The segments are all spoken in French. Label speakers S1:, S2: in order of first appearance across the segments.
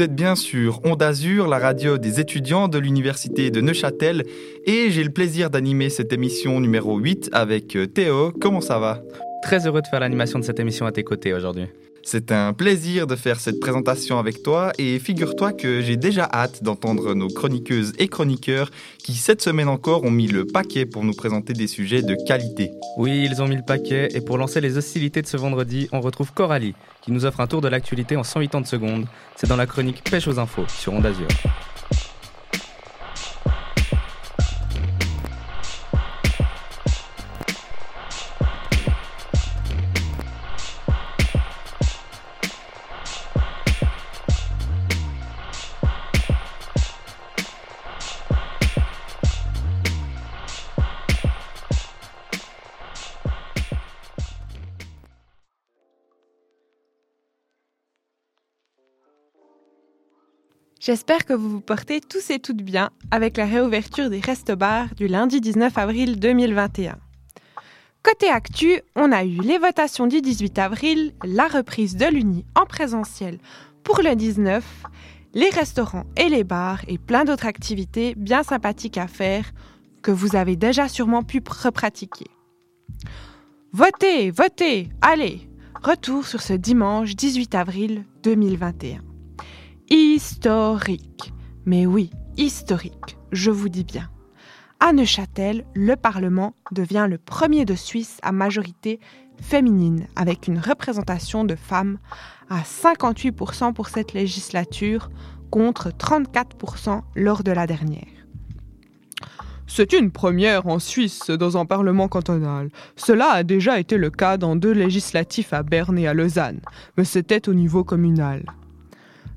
S1: Vous êtes bien sur Onde Azur, la radio des étudiants de l'université de Neuchâtel, et j'ai le plaisir d'animer cette émission numéro 8 avec euh, Théo. Comment ça va?
S2: Très heureux de faire l'animation de cette émission à tes côtés aujourd'hui.
S1: C'est un plaisir de faire cette présentation avec toi et figure-toi que j'ai déjà hâte d'entendre nos chroniqueuses et chroniqueurs qui cette semaine encore ont mis le paquet pour nous présenter des sujets de qualité.
S2: Oui, ils ont mis le paquet et pour lancer les hostilités de ce vendredi, on retrouve Coralie qui nous offre un tour de l'actualité en 180 secondes. C'est dans la chronique Pêche aux infos sur Onde.
S3: J'espère que vous vous portez tous et toutes bien avec la réouverture des restes-bars du lundi 19 avril 2021. Côté actu, on a eu les votations du 18 avril, la reprise de l'Uni en présentiel pour le 19, les restaurants et les bars et plein d'autres activités bien sympathiques à faire que vous avez déjà sûrement pu repratiquer. Votez, votez, allez Retour sur ce dimanche 18 avril 2021 historique. Mais oui, historique, je vous dis bien. À Neuchâtel, le Parlement devient le premier de Suisse à majorité féminine, avec une représentation de femmes à 58% pour cette législature, contre 34% lors de la dernière.
S4: C'est une première en Suisse dans un Parlement cantonal. Cela a déjà été le cas dans deux législatifs à Berne et à Lausanne, mais c'était au niveau communal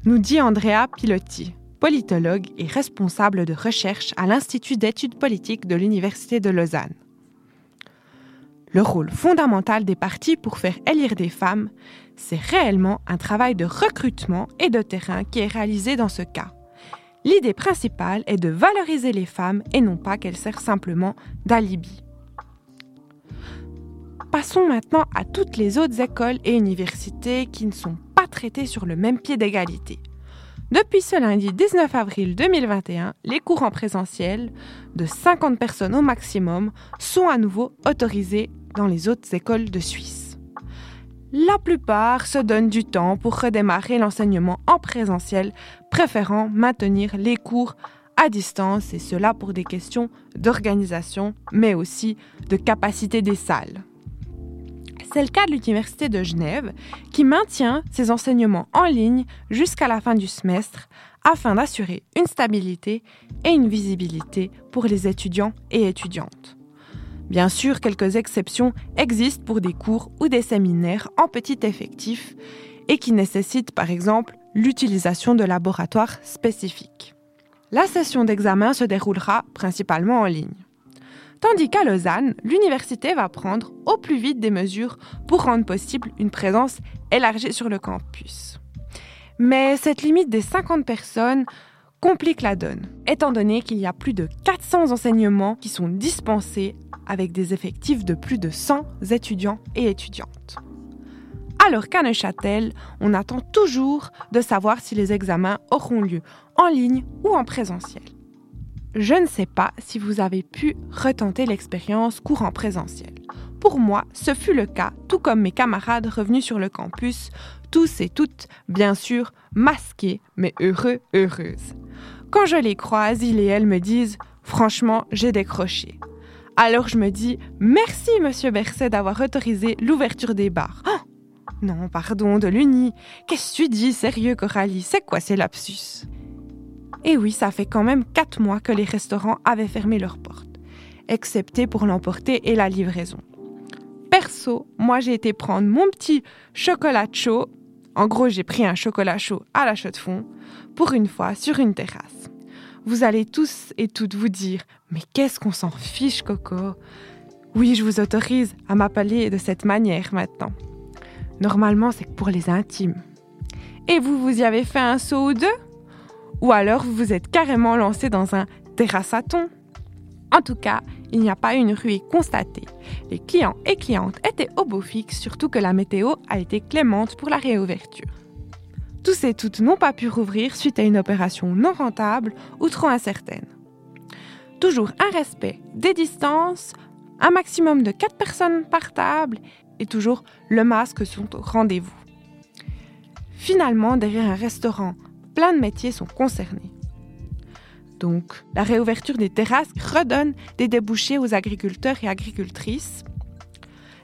S3: nous dit Andrea Pilotti, politologue et responsable de recherche à l'Institut d'études politiques de l'Université de Lausanne. Le rôle fondamental des partis pour faire élire des femmes, c'est réellement un travail de recrutement et de terrain qui est réalisé dans ce cas. L'idée principale est de valoriser les femmes et non pas qu'elles servent simplement d'alibi. Passons maintenant à toutes les autres écoles et universités qui ne sont traités sur le même pied d'égalité. Depuis ce lundi 19 avril 2021, les cours en présentiel de 50 personnes au maximum sont à nouveau autorisés dans les autres écoles de Suisse. La plupart se donnent du temps pour redémarrer l'enseignement en présentiel, préférant maintenir les cours à distance, et cela pour des questions d'organisation, mais aussi de capacité des salles. C'est le cas de l'Université de Genève qui maintient ses enseignements en ligne jusqu'à la fin du semestre afin d'assurer une stabilité et une visibilité pour les étudiants et étudiantes. Bien sûr, quelques exceptions existent pour des cours ou des séminaires en petit effectif et qui nécessitent par exemple l'utilisation de laboratoires spécifiques. La session d'examen se déroulera principalement en ligne. Tandis qu'à Lausanne, l'université va prendre au plus vite des mesures pour rendre possible une présence élargie sur le campus. Mais cette limite des 50 personnes complique la donne, étant donné qu'il y a plus de 400 enseignements qui sont dispensés avec des effectifs de plus de 100 étudiants et étudiantes. Alors qu'à Neuchâtel, on attend toujours de savoir si les examens auront lieu en ligne ou en présentiel. Je ne sais pas si vous avez pu retenter l'expérience courant présentiel. Pour moi, ce fut le cas, tout comme mes camarades revenus sur le campus, tous et toutes, bien sûr, masqués, mais heureux, heureuses. Quand je les croise, ils et elles me disent Franchement, j'ai décroché. Alors je me dis Merci, monsieur Berset, d'avoir autorisé l'ouverture des bars. Oh non, pardon, de l'Uni. Qu'est-ce que tu dis, sérieux, Coralie? C'est quoi ces lapsus? Et oui, ça fait quand même quatre mois que les restaurants avaient fermé leurs portes, excepté pour l'emporter et la livraison. Perso, moi j'ai été prendre mon petit chocolat chaud. En gros, j'ai pris un chocolat chaud à la chaux de fond, pour une fois sur une terrasse. Vous allez tous et toutes vous dire Mais qu'est-ce qu'on s'en fiche, Coco? Oui, je vous autorise à m'appeler de cette manière maintenant. Normalement, c'est pour les intimes. Et vous, vous y avez fait un saut ou deux? Ou alors vous vous êtes carrément lancé dans un terrassaton. En tout cas, il n'y a pas eu une ruée constatée. Les clients et clientes étaient au beau fixe, surtout que la météo a été clémente pour la réouverture. Tous et toutes n'ont pas pu rouvrir suite à une opération non rentable ou trop incertaine. Toujours un respect des distances, un maximum de 4 personnes par table et toujours le masque sont au rendez-vous. Finalement, derrière un restaurant, plein de métiers sont concernés. Donc, la réouverture des terrasses redonne des débouchés aux agriculteurs et agricultrices.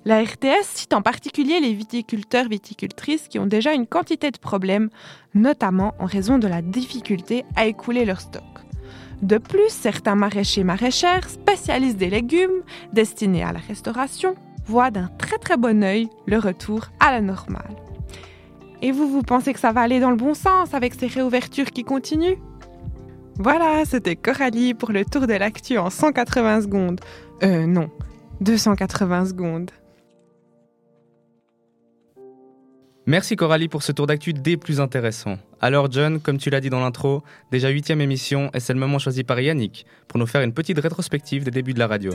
S3: La RTS cite en particulier les viticulteurs viticultrices qui ont déjà une quantité de problèmes, notamment en raison de la difficulté à écouler leur stock. De plus, certains maraîchers maraîchères, spécialistes des légumes destinés à la restauration, voient d'un très très bon œil le retour à la normale. Et vous, vous pensez que ça va aller dans le bon sens avec ces réouvertures qui continuent? Voilà, c'était Coralie pour le tour de l'actu en 180 secondes. Euh, non, 280 secondes.
S2: Merci Coralie pour ce tour d'actu des plus intéressants. Alors John, comme tu l'as dit dans l'intro, déjà huitième émission et c'est le moment choisi par Yannick pour nous faire une petite rétrospective des débuts de la radio?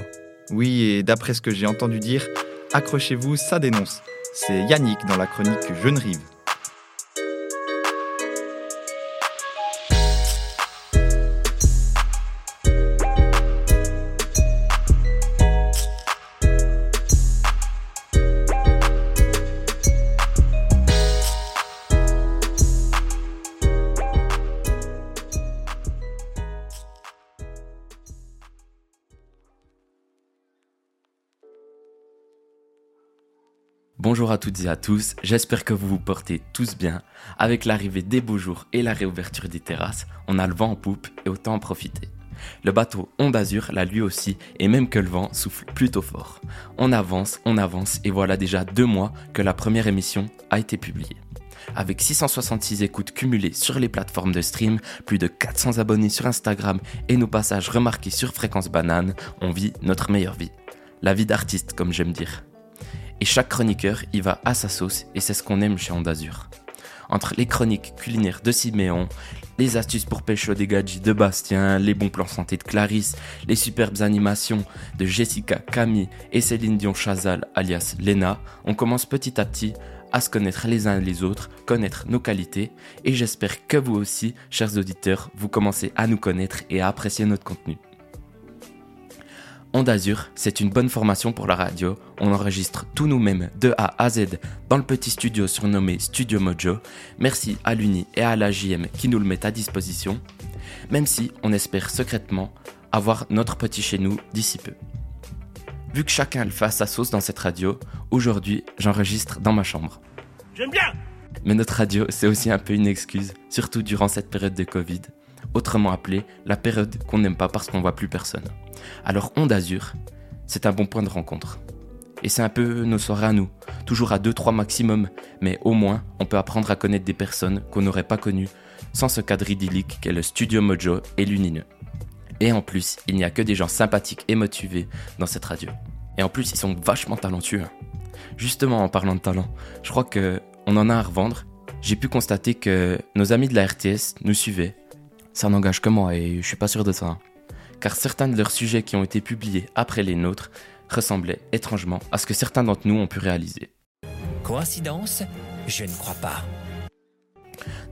S1: Oui, et d'après ce que j'ai entendu dire, accrochez-vous, ça dénonce. C'est Yannick dans la chronique Jeune Rive.
S5: Bonjour à toutes et à tous, j'espère que vous vous portez tous bien. Avec l'arrivée des beaux jours et la réouverture des terrasses, on a le vent en poupe et autant en profiter. Le bateau Onde Azur l'a lui aussi, et même que le vent souffle plutôt fort. On avance, on avance, et voilà déjà deux mois que la première émission a été publiée. Avec 666 écoutes cumulées sur les plateformes de stream, plus de 400 abonnés sur Instagram et nos passages remarqués sur Fréquence Banane, on vit notre meilleure vie. La vie d'artiste, comme j'aime dire. Et chaque chroniqueur y va à sa sauce et c'est ce qu'on aime chez Ondazur. Entre les chroniques culinaires de Siméon, les astuces pour pêcher des gadgets de Bastien, les bons plans santé de Clarisse, les superbes animations de Jessica, Camille et Céline Dion Chazal alias Lena, on commence petit à petit à se connaître les uns les autres, connaître nos qualités et j'espère que vous aussi, chers auditeurs, vous commencez à nous connaître et à apprécier notre contenu. Onde Azur, c'est une bonne formation pour la radio. On enregistre tout nous-mêmes de A à Z dans le petit studio surnommé Studio Mojo. Merci à l'Uni et à la JM qui nous le mettent à disposition. Même si on espère secrètement avoir notre petit chez nous d'ici peu. Vu que chacun le fait à sa sauce dans cette radio, aujourd'hui j'enregistre dans ma chambre.
S6: J'aime bien
S5: Mais notre radio, c'est aussi un peu une excuse, surtout durant cette période de Covid autrement appelée la période qu'on n'aime pas parce qu'on voit plus personne. Alors Onde Azur, c'est un bon point de rencontre. Et c'est un peu nos soirées à nous, toujours à 2-3 maximum, mais au moins on peut apprendre à connaître des personnes qu'on n'aurait pas connues sans ce cadre idyllique qu'est le studio Mojo et lumineux. Et en plus, il n'y a que des gens sympathiques et motivés dans cette radio. Et en plus, ils sont vachement talentueux. Justement, en parlant de talent, je crois que on en a à revendre. J'ai pu constater que nos amis de la RTS nous suivaient ça n'engage que moi et je suis pas sûr de ça. Car certains de leurs sujets qui ont été publiés après les nôtres ressemblaient étrangement à ce que certains d'entre nous ont pu réaliser.
S6: Coïncidence? Je ne crois pas.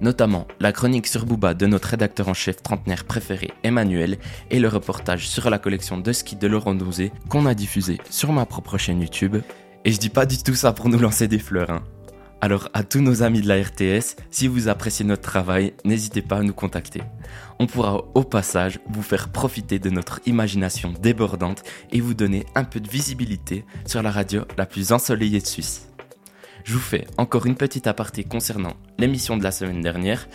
S5: Notamment la chronique sur Booba de notre rédacteur en chef trentenaire préféré Emmanuel et le reportage sur la collection de ski de Laurent Douzé qu'on a diffusé sur ma propre chaîne YouTube. Et je dis pas du tout ça pour nous lancer des fleurs, hein. Alors à tous nos amis de la RTS, si vous appréciez notre travail, n'hésitez pas à nous contacter. On pourra au passage vous faire profiter de notre imagination débordante et vous donner un peu de visibilité sur la radio la plus ensoleillée de Suisse. Je vous fais encore une petite aparté concernant l'émission de la semaine dernière.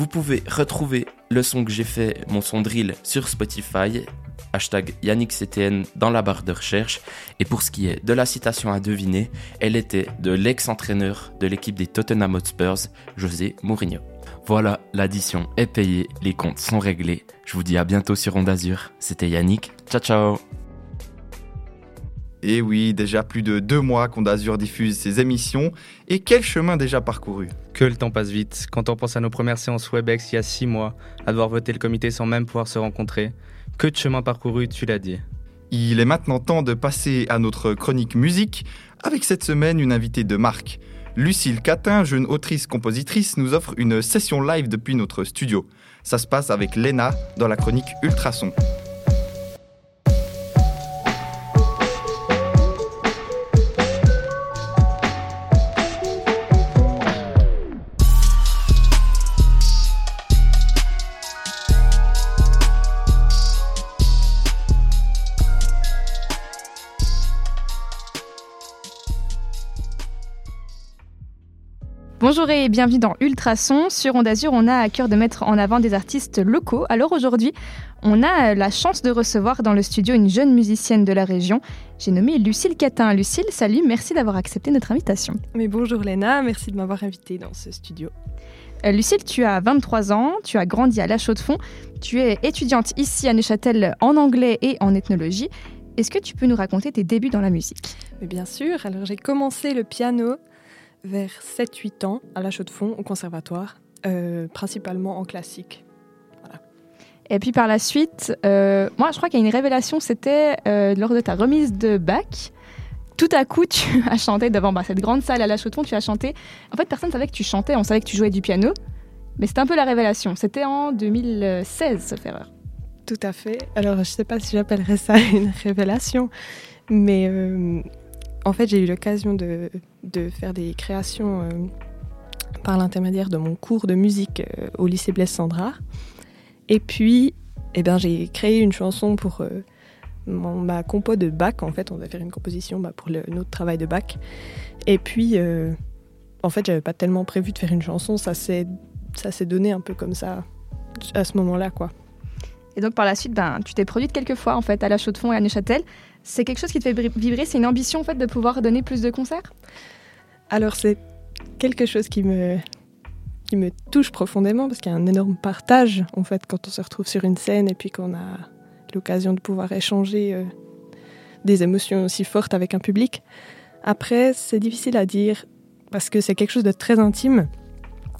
S5: Vous pouvez retrouver le son que j'ai fait, mon son drill, sur Spotify hashtag YannickCTN dans la barre de recherche. Et pour ce qui est de la citation à deviner, elle était de l'ex-entraîneur de l'équipe des Tottenham Hotspurs, José Mourinho. Voilà, l'addition est payée, les comptes sont réglés. Je vous dis à bientôt sur Onde Azur. C'était Yannick. Ciao ciao
S1: et oui, déjà plus de deux mois qu'Onde Azur diffuse ses émissions, et quel chemin déjà parcouru?
S2: Que le temps passe vite, quand on pense à nos premières séances WebEx il y a six mois, à devoir voter le comité sans même pouvoir se rencontrer, que de chemin parcouru, tu l'as dit.
S1: Il est maintenant temps de passer à notre chronique musique, avec cette semaine une invitée de marque. Lucille Catin, jeune autrice-compositrice, nous offre une session live depuis notre studio. Ça se passe avec Lena dans la chronique Ultrason.
S7: Bonjour et bienvenue dans Ultrason. Sur Onde Azur, on a à cœur de mettre en avant des artistes locaux. Alors aujourd'hui, on a la chance de recevoir dans le studio une jeune musicienne de la région. J'ai nommé Lucille Catin. Lucille, salut, merci d'avoir accepté notre invitation.
S8: Mais bonjour Léna, merci de m'avoir invitée dans ce studio.
S7: Euh, Lucille, tu as 23 ans, tu as grandi à La Chaux-de-Fonds, tu es étudiante ici à Neuchâtel en anglais et en ethnologie. Est-ce que tu peux nous raconter tes débuts dans la musique?
S8: Mais bien sûr, alors j'ai commencé le piano vers 7-8 ans à La Chaux-de-Fonds au conservatoire, euh, principalement en classique.
S7: Et puis par la suite, euh, moi je crois qu'il y a une révélation, c'était euh, lors de ta remise de bac. Tout à coup, tu as chanté devant bah, cette grande salle à La Chaux-de-Fonds, tu as chanté. En fait, personne ne savait que tu chantais, on savait que tu jouais du piano. Mais c'était un peu la révélation. C'était en 2016, sauf erreur.
S8: Tout à fait. Alors, je ne sais pas si j'appellerais ça une révélation, mais euh, en fait, j'ai eu l'occasion de, de, faire des créations euh, par l'intermédiaire de mon cours de musique euh, au lycée Blaise Sandrard. Et puis, eh ben, j'ai créé une chanson pour euh, ma compo de bac. En fait, on va faire une composition bah, pour notre travail de bac. Et puis, en fait, j'avais pas tellement prévu de faire une chanson. Ça s'est ça s'est donné un peu comme ça à ce moment-là, quoi.
S7: Et donc par la suite, ben, tu t'es produite quelques fois en fait à La Chaux-de-Fonds et à Neuchâtel. C'est quelque chose qui te fait vibrer C'est une ambition en fait de pouvoir donner plus de concerts?
S8: Alors c'est quelque chose qui me, qui me touche profondément parce qu'il y a un énorme partage en fait quand on se retrouve sur une scène et puis qu'on a l'occasion de pouvoir échanger euh, des émotions aussi fortes avec un public. Après, c'est difficile à dire parce que c'est quelque chose de très intime.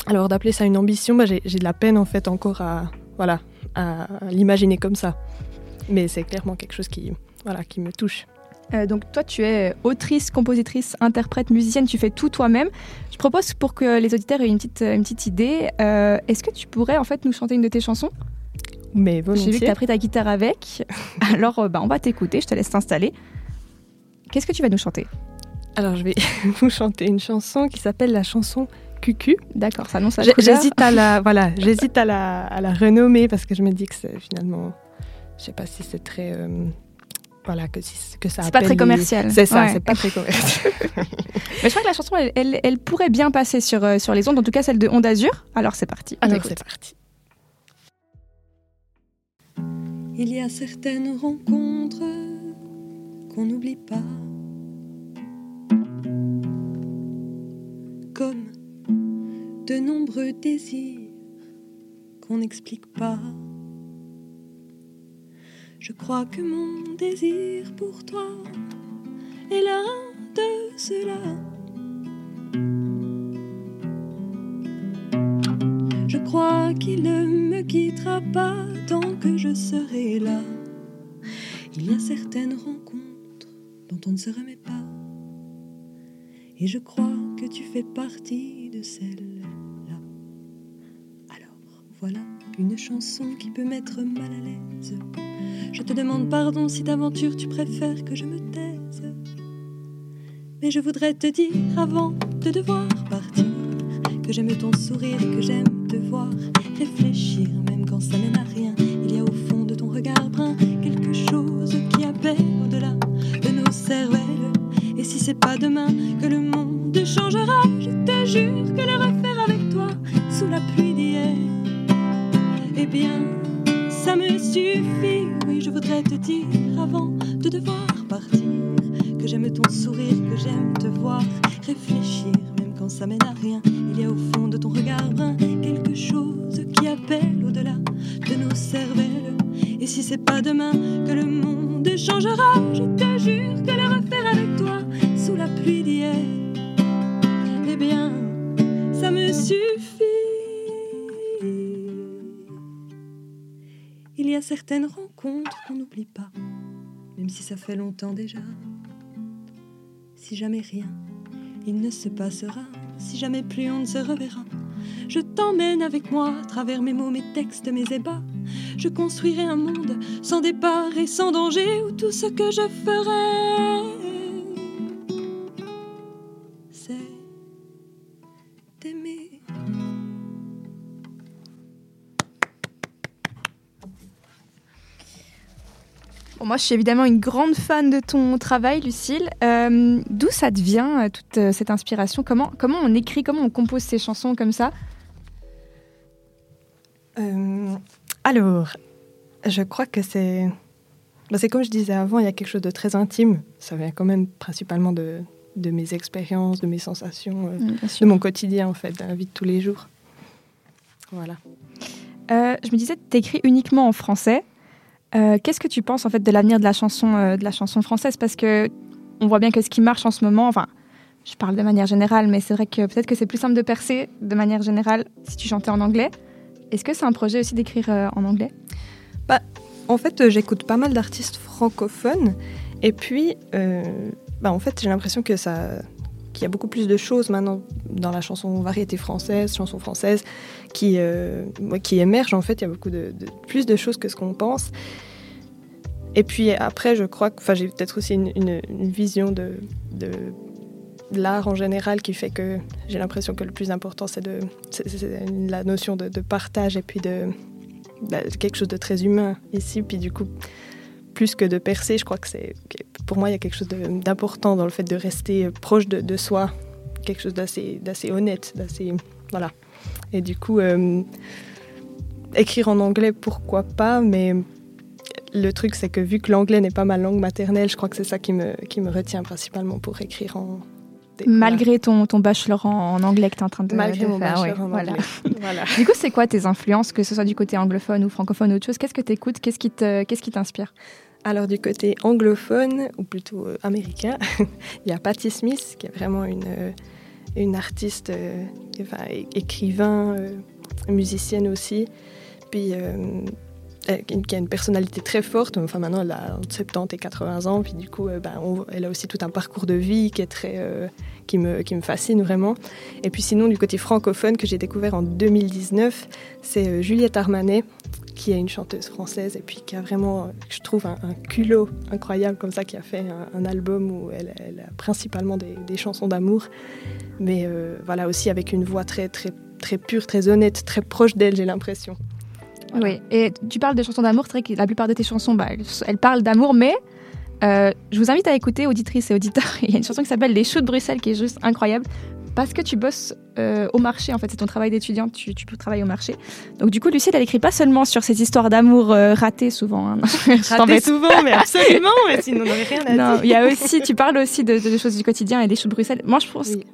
S8: Alors d'appeler ça une ambition, bah, j'ai de la peine en fait encore à, voilà, à l'imaginer comme ça. Mais c'est clairement quelque chose qui, voilà, qui me touche.
S7: Euh, donc toi, tu es autrice, compositrice, interprète, musicienne, tu fais tout toi-même. Je propose pour que les auditeurs aient une petite, une petite idée, euh, est-ce que tu pourrais en fait nous chanter une de tes chansons?
S8: Mais volontiers.
S7: J'ai vu que tu as pris ta guitare avec, alors euh, bah, on va t'écouter, je te laisse t'installer. Qu'est-ce que tu vas nous chanter?
S8: Alors je vais vous chanter une chanson qui s'appelle la chanson Cucu.
S7: D'accord, ça annonce la
S8: J'hésite à la, voilà, j'hésite à la, à la renommer parce que je me dis que c'est finalement, je sais pas si c'est très, euh, voilà, que, que ça.
S7: C'est pas très commercial.
S8: C'est ça, ouais. c'est pas très commercial.
S7: Mais je crois que la chanson, elle, elle, elle, pourrait bien passer sur, euh, sur les ondes, en tout cas celle de Onde Azur. Alors c'est parti.
S8: Alors c'est parti.
S9: Il y a certaines rencontres qu'on n'oublie pas. Comme de nombreux désirs qu'on n'explique pas. Je crois que mon désir pour toi est l'un de ceux-là. Je crois qu'il ne me quittera pas tant que je serai là. Il y a certaines rencontres dont on ne se remet pas. Et je crois que tu fais partie de celles-là. Alors voilà une chanson qui peut mettre mal à l'aise. Je te demande pardon si d'aventure tu préfères que je me taise. Mais je voudrais te dire avant de devoir partir que j'aime ton sourire, que j'aime te voir réfléchir, même quand ça mène à rien. Il y a au fond de ton regard brun quelque chose qui appelle au-delà de nos cervelles. Et si c'est pas demain que le monde changera, je te jure ça me suffit. Oui, je voudrais te dire avant de devoir partir que j'aime ton sourire, que j'aime te voir. Réfléchir, même si ça fait longtemps déjà. Si jamais rien, il ne se passera si jamais plus on ne se reverra. Je t'emmène avec moi, à travers mes mots, mes textes, mes ébats. Je construirai un monde sans départ et sans danger, où tout ce que je ferai,
S7: Bon, moi, je suis évidemment une grande fan de ton travail, Lucille. Euh, D'où ça te vient, euh, toute euh, cette inspiration? Comment, comment on écrit, comment on compose ces chansons comme ça?
S8: Euh, alors, je crois que c'est. bah, c'est comme je disais avant, il y a quelque chose de très intime. Ça vient quand même principalement de, de mes expériences, de mes sensations, euh,
S7: Bien
S8: de mon quotidien en fait, de la vie de tous les jours. Voilà.
S7: Euh, je me disais, tu écris uniquement en français. Euh, Qu'est-ce que tu penses en fait de l'avenir de la chanson, euh, de la chanson française? Parce que on voit bien que ce qui marche en ce moment, enfin, je parle de manière générale, mais c'est vrai que peut-être que c'est plus simple de percer de manière générale si tu chantais en anglais. Est-ce que c'est un projet aussi d'écrire euh, en anglais?
S8: En fait, j'écoute pas mal d'artistes francophones. Et puis, bah, en fait, j'ai l'impression que ça qu'il y a beaucoup plus de choses maintenant dans la chanson variété française, chanson française, qui, euh, qui émergent. En fait, il y a beaucoup de, plus de choses que ce qu'on pense. Et puis après, je crois que j'ai peut-être aussi une, vision de, de, l'art en général qui fait que j'ai l'impression que le plus important, c'est la notion de, partage et puis de, bah, quelque chose de très humain ici. Puis du coup, plus que de percer, je crois que c'est. Pour moi, il y a quelque chose d'important dans le fait de rester proche de, de soi, quelque chose d'assez honnête, d'assez. Voilà. Et du coup, euh, écrire en anglais, pourquoi pas, mais le truc, c'est que vu que l'anglais n'est pas ma langue maternelle, je crois que c'est ça qui me, qui me retient principalement pour écrire en.
S7: Malgré ton, ton bachelor en, en anglais que tu es en train de.
S8: Malgré
S7: de
S8: mon
S7: faire,
S8: bachelor
S7: ouais,
S8: en
S7: voilà.
S8: anglais. voilà.
S7: Du coup, c'est quoi tes influences, que ce soit du côté anglophone ou francophone ou autre chose? Qu'est-ce que tu écoutes Qu'est-ce qui te- qu'est-ce qui t'inspire?
S8: Alors du côté anglophone, ou plutôt euh, américain, il y a Patti Smith, qui est vraiment une, euh, une artiste, euh, enfin, écrivain, euh, musicienne aussi, puis euh, qui a une personnalité très forte. Enfin maintenant, elle a entre 70 et 80 ans, puis du coup, ben, elle a aussi tout un parcours de vie qui est très, qui me, qui me fascine vraiment. Et puis sinon, du côté francophone que j'ai découvert en 2019, c'est Juliette Armanet, qui est une chanteuse française et puis qui a vraiment, euh, je trouve, un, culot incroyable comme ça, qui a fait un, album où elle, a principalement des, chansons d'amour, mais euh, voilà aussi avec une voix très très très pure, très honnête, très proche d'elle, j'ai l'impression.
S7: Oui, et tu parles de chansons d'amour, c'est vrai que la plupart de tes chansons, bah, elles, elles parlent d'amour, mais euh, je vous invite à écouter, auditrices et auditeurs, il y a une chanson qui s'appelle Les Choux de Bruxelles qui est juste incroyable, parce que tu bosses euh, au marché, en fait, c'est ton travail d'étudiante, tu, tu travailles au marché. Donc du coup, Lucille, elle écrit pas seulement sur ces histoires d'amour euh, ratées souvent. hein. Je
S8: Raté
S7: t'embête.
S8: souvent, mais absolument, mais sinon on n'aurait rien à
S7: Non,
S8: dire.
S7: il y a aussi, tu parles aussi de, de choses du quotidien et des choux de Bruxelles. Moi, je pense
S8: Oui.
S7: que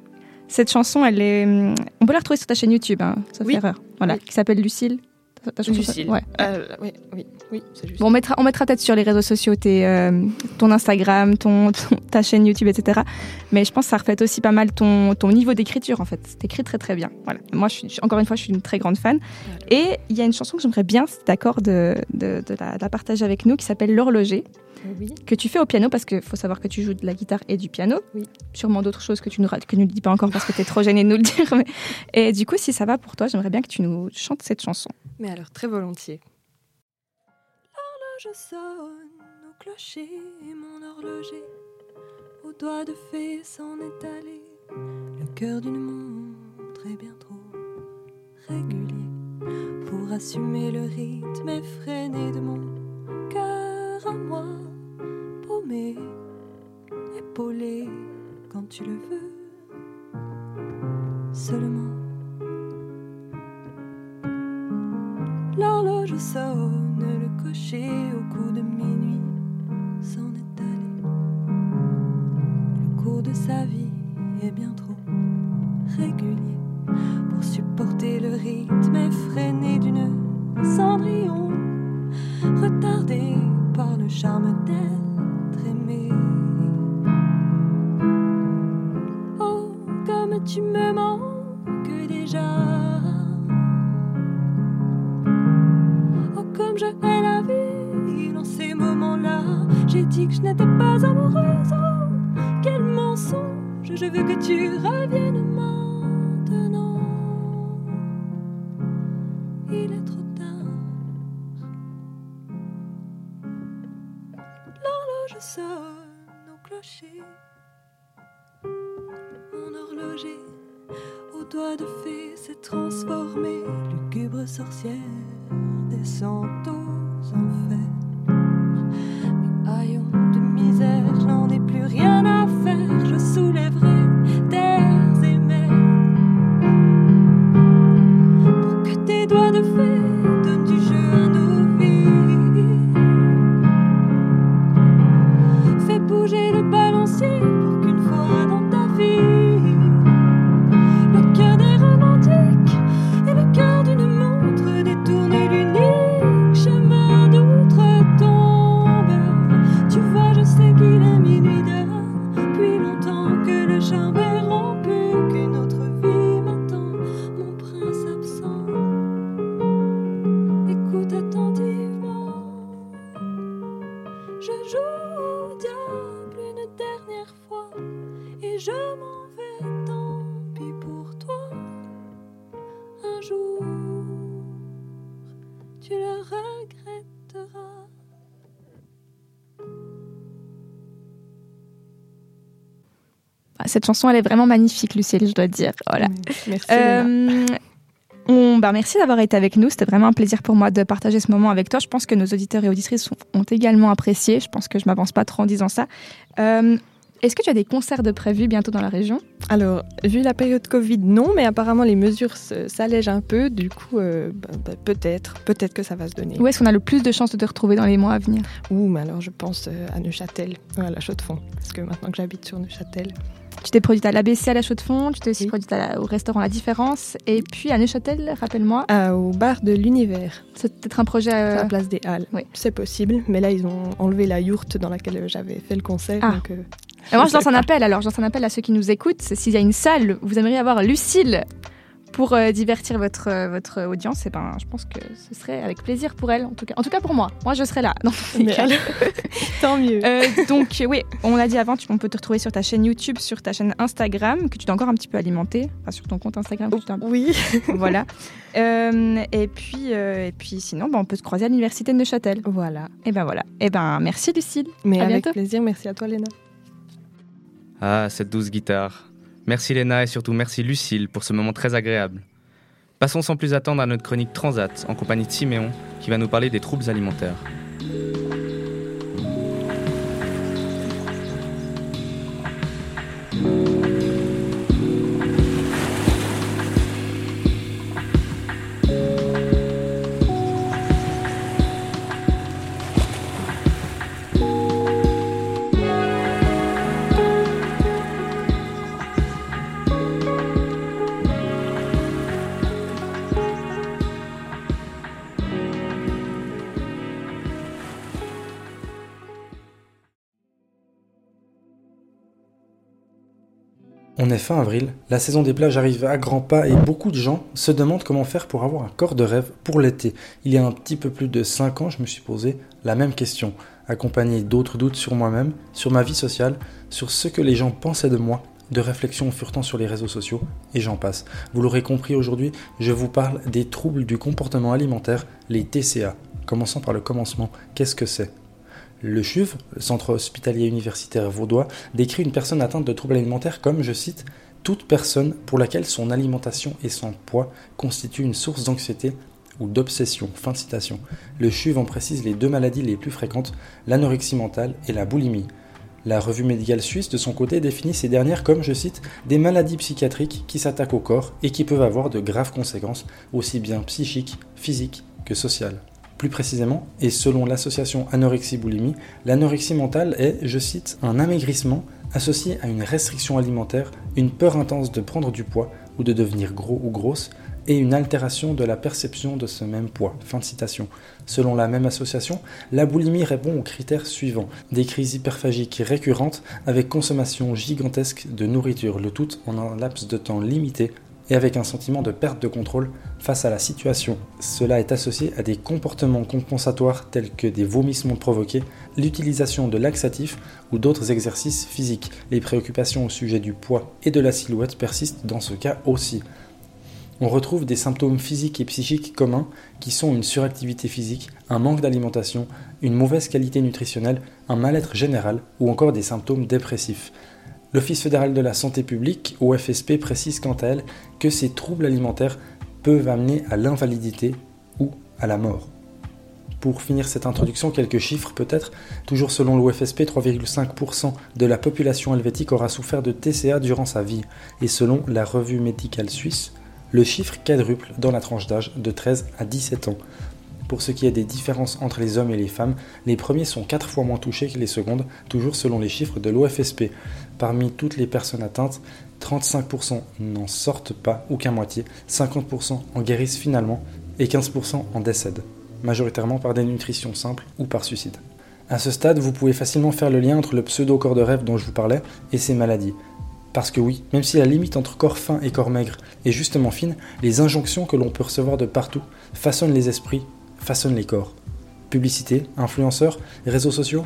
S7: cette chanson, elle est, hum, on peut la retrouver sur ta chaîne YouTube, hein, sauf
S8: Oui.
S7: erreur. Voilà,
S8: Oui.
S7: qui s'appelle Lucille.
S8: Lucille.
S7: Ouais.
S8: Euh, oui, oui, oui, c'est juste.
S7: Bon, on mettra, on mettra peut-être sur les réseaux sociaux tes, euh, ton Instagram, ton, ton- ta chaîne YouTube, etc. Mais je pense que ça reflète aussi pas mal ton, ton niveau d'écriture, en fait. T'écris très très bien. Voilà. Moi, je suis, je- encore une fois, je suis une très grande fan. Et il y a une chanson que j'aimerais bien, si d'accord, de, de, de la, de la partager avec nous, qui s'appelle L'horloger,
S8: Oui.
S7: que tu fais au piano, parce qu'il faut savoir que tu joues de la guitare et du piano.
S8: Oui.
S7: Sûrement d'autres choses que tu nous, ra- que nous ne dis pas encore parce que t'es trop gêné de nous le dire. mais- Et du coup, si ça va pour toi, j'aimerais bien que tu nous chantes cette chanson.
S8: Mais alors très volontiers.
S9: je sonne au clocher et mon horloger au doigt de fée s'en est allé. Le cœur d'une montre est bien trop régulier pour assumer le rythme effréné de mon cœur à moi, paumé, épaulé quand tu le veux. Seulement. L'horloge sonne, le cocher au coup de minuit s'en est allé. Le cours de sa vie est bien trop régulier pour supporter le rythme effréné d'une cendrillon, retardée par le charme d'être me. Je m'en vais, tant pis pour toi. Un jour, tu le regretteras.
S7: Ah, Cette chanson, elle est vraiment magnifique, Lucille, je dois dire. Voilà.
S8: Merci. Léna.
S7: Euh, on- bah, merci d'avoir été avec nous. C'était vraiment un plaisir pour moi de partager ce moment avec toi. Je pense que nos auditeurs et auditrices ont, ont également apprécié. Je pense que je m'avance pas trop en disant ça. Euh, Est-ce que tu as des concerts de prévus bientôt dans la région?
S8: Alors, vu la période Covid, non, mais apparemment les mesures s'allègent un peu. Du coup, euh, bah, bah, peut-être, peut-être que ça va se donner.
S7: Où est-ce qu'on a le plus de chances de te retrouver dans les mois à venir?
S8: Ouh, mais alors je pense euh, à Neuchâtel, à la Chaux-de-Fonds, parce que maintenant que j'habite sur Neuchâtel.
S7: Tu t'es produite à l'ABC à la Chaux-de-Fonds, tu t'es aussi
S8: Oui.
S7: produite à la- au restaurant La Différence, et puis à Neuchâtel, rappelle-moi.
S8: Au bar de l'univers,
S7: C'est peut-être un projet.
S8: à
S7: euh,
S8: la place des Halles.
S7: oui.
S8: C'est possible, mais là ils ont enlevé la yourte dans laquelle j'avais fait le concert.
S7: Ah.
S8: donc,
S7: Et moi, je lance un appel. Alors, je lance un appel à ceux qui nous écoutent. S'il y a une salle où vous aimeriez avoir Lucille pour euh, divertir votre, euh, votre audience, eh ben, je pense que ce serait avec plaisir pour elle. En tout cas, en tout cas pour moi. Moi, je serais là.
S8: alors, tant mieux.
S7: Euh, donc, oui, on l'a dit avant, tu- on peut te retrouver sur ta chaîne YouTube, sur ta chaîne Instagram, que tu dois encore un petit peu alimenter, enfin, sur ton compte Instagram. tu dois-
S8: oui.
S7: voilà. Et, puis, et puis, sinon, bah, on peut se croiser à l'université de Neuchâtel.
S8: Voilà.
S7: Et ben voilà. Et ben, merci Lucille.
S8: Mais
S7: À
S8: avec
S7: bientôt.
S8: plaisir, merci à toi Léna.
S2: Ah, cette douce guitare. Merci Léna et surtout merci Lucille pour ce moment très agréable. Passons sans plus attendre à notre chronique Transat en compagnie de Siméon qui va nous parler des troubles alimentaires.
S10: On est fin avril, la saison des plages arrive à grands pas et beaucoup de gens se demandent comment faire pour avoir un corps de rêve pour l'été. Il y a un petit peu plus de 5 ans, je me suis posé la même question, accompagné d'autres doutes sur moi-même, sur ma vie sociale, sur ce que les gens pensaient de moi, de réflexions furetant sur les réseaux sociaux, et j'en passe. Vous l'aurez compris aujourd'hui, je vous parle des troubles du comportement alimentaire, les TCA. Commençons par le commencement, qu'est-ce que c'est? Le CHUV, le Centre hospitalier universitaire vaudois, décrit une personne atteinte de troubles alimentaires comme, je cite, toute personne pour laquelle son alimentation et son poids constituent une source d'anxiété ou d'obsession. Fin de citation. Le CHUV en précise les deux maladies les plus fréquentes, l'anorexie mentale et la boulimie. La revue médicale suisse, de son côté, définit ces dernières comme, je cite, des maladies psychiatriques qui s'attaquent au corps et qui peuvent avoir de graves conséquences, aussi bien psychiques, physiques que sociales. Plus précisément, et selon l'association anorexie-boulimie, l'anorexie mentale est, je cite, un amaigrissement associé à une restriction alimentaire, une peur intense de prendre du poids ou de devenir gros ou grosse, et une altération de la perception de ce même poids. Fin de citation. Selon la même association, la boulimie répond aux critères suivants. Des crises hyperphagiques récurrentes avec consommation gigantesque de nourriture, le tout en un laps de temps limité et avec un sentiment de perte de contrôle face à la situation. Cela est associé à des comportements compensatoires tels que des vomissements provoqués, l'utilisation de laxatifs ou d'autres exercices physiques. Les préoccupations au sujet du poids et de la silhouette persistent dans ce cas aussi. On retrouve des symptômes physiques et psychiques communs qui sont une suractivité physique, un manque d'alimentation, une mauvaise qualité nutritionnelle, un mal-être général ou encore des symptômes dépressifs. L'Office fédéral de la santé publique, OFSP, précise quant à elle que ces troubles alimentaires peuvent amener à l'invalidité ou à la mort. Pour finir cette introduction, quelques chiffres peut-être. Toujours selon l'OFSP, 3,5% de la population helvétique aura souffert de TCA durant sa vie. Et selon la revue médicale suisse, le chiffre quadruple dans la tranche d'âge de 13 à 17 ans. Pour ce qui est des différences entre les hommes et les femmes, les premiers sont 4 fois moins touchés que les secondes, toujours selon les chiffres de l'OFSP. Parmi toutes les personnes atteintes, 35% n'en sortent pas ou qu'à moitié, 50% en guérissent finalement et 15% en décèdent, majoritairement par dénutrition simple ou par suicide. À ce stade, vous pouvez facilement faire le lien entre le pseudo-corps de rêve dont je vous parlais et ces maladies. Parce que oui, même si la limite entre corps fin et corps maigre est justement fine, les injonctions que l'on peut recevoir de partout façonnent les esprits façonnent les corps. Publicité, influenceurs, réseaux sociaux,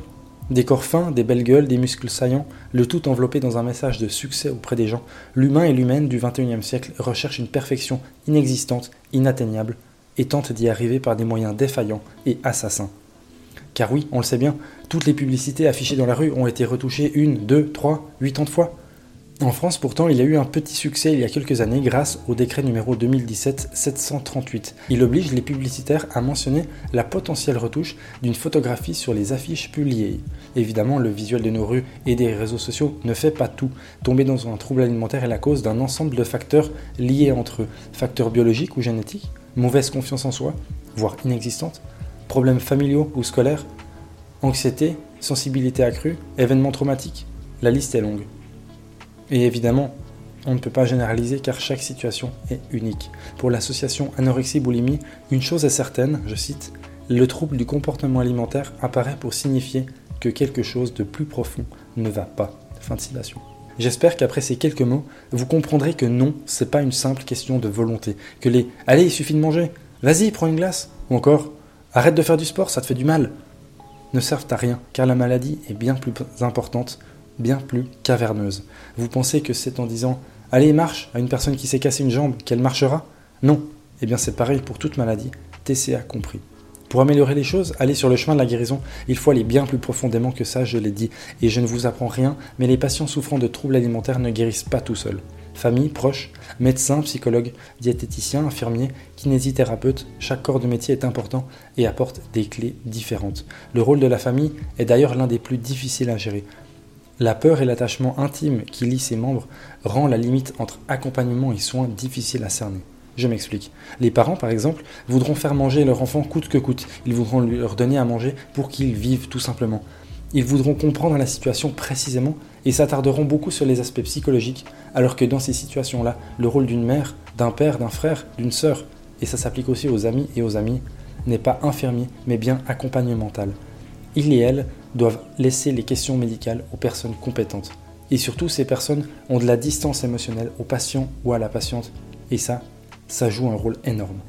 S10: des corps fins, des belles gueules, des muscles saillants, le tout enveloppé dans un message de succès auprès des gens, l'humain et l'humaine du XXIe siècle recherchent une perfection inexistante, inatteignable, et tentent d'y arriver par des moyens défaillants et assassins. Car oui, on le sait bien, toutes les publicités affichées dans la rue ont été retouchées une, deux, trois, huit ans de fois. En France, pourtant, il a eu un petit succès il y a quelques années grâce au décret numéro 2017-738. Il oblige les publicitaires à mentionner la potentielle retouche d'une photographie sur les affiches publiées. Évidemment, le visuel de nos rues et des réseaux sociaux ne fait pas tout. Tomber dans un trouble alimentaire est la cause d'un ensemble de facteurs liés entre eux. Facteurs biologiques ou génétiques, mauvaise confiance en soi, voire inexistante, problèmes familiaux ou scolaires, anxiété, sensibilité accrue, événements traumatiques. La liste est longue. Et évidemment, on ne peut pas généraliser car chaque situation est unique. Pour l'association anorexie-boulimie, une chose est certaine, je cite, le trouble du comportement alimentaire apparaît pour signifier que quelque chose de plus profond ne va pas. Fin de citation. J'espère qu'après ces quelques mots, vous comprendrez que non, c'est pas une simple question de volonté. Que les allez, il suffit de manger, vas-y, prends une glace, ou encore arrête de faire du sport, ça te fait du mal, ne servent à rien, car la maladie est bien plus importante bien plus caverneuse. Vous pensez que c'est en disant Allez, marche à une personne qui s'est cassé une jambe qu'elle marchera? Non. Eh bien, c'est pareil pour toute maladie, TCA compris. Pour améliorer les choses, aller sur le chemin de la guérison, il faut aller bien plus profondément que ça, je l'ai dit, et je ne vous apprends rien, mais les patients souffrant de troubles alimentaires ne guérissent pas tout seuls. Famille, proches, médecins, psychologues, diététiciens, infirmiers, kinésithérapeutes, chaque corps de métier est important et apporte des clés différentes. Le rôle de la famille est d'ailleurs l'un des plus difficiles à gérer. La peur et l'attachement intime qui lie ses membres rend la limite entre accompagnement et soins difficile à cerner. Je m'explique. Les parents, par exemple, voudront faire manger leur enfant coûte que coûte. Ils voudront leur donner à manger pour qu'ils vivent tout simplement. Ils voudront comprendre la situation précisément et s'attarderont beaucoup sur les aspects psychologiques, alors que dans ces situations-là, le rôle d'une mère, d'un père, d'un frère, d'une sœur, et ça s'applique aussi aux amis et aux amis, n'est pas infirmier, mais bien accompagnemental. Il et elle doivent laisser les questions médicales aux personnes compétentes. Et surtout, ces personnes ont de la distance émotionnelle au patient ou à la patiente. Et ça, ça joue un rôle énorme.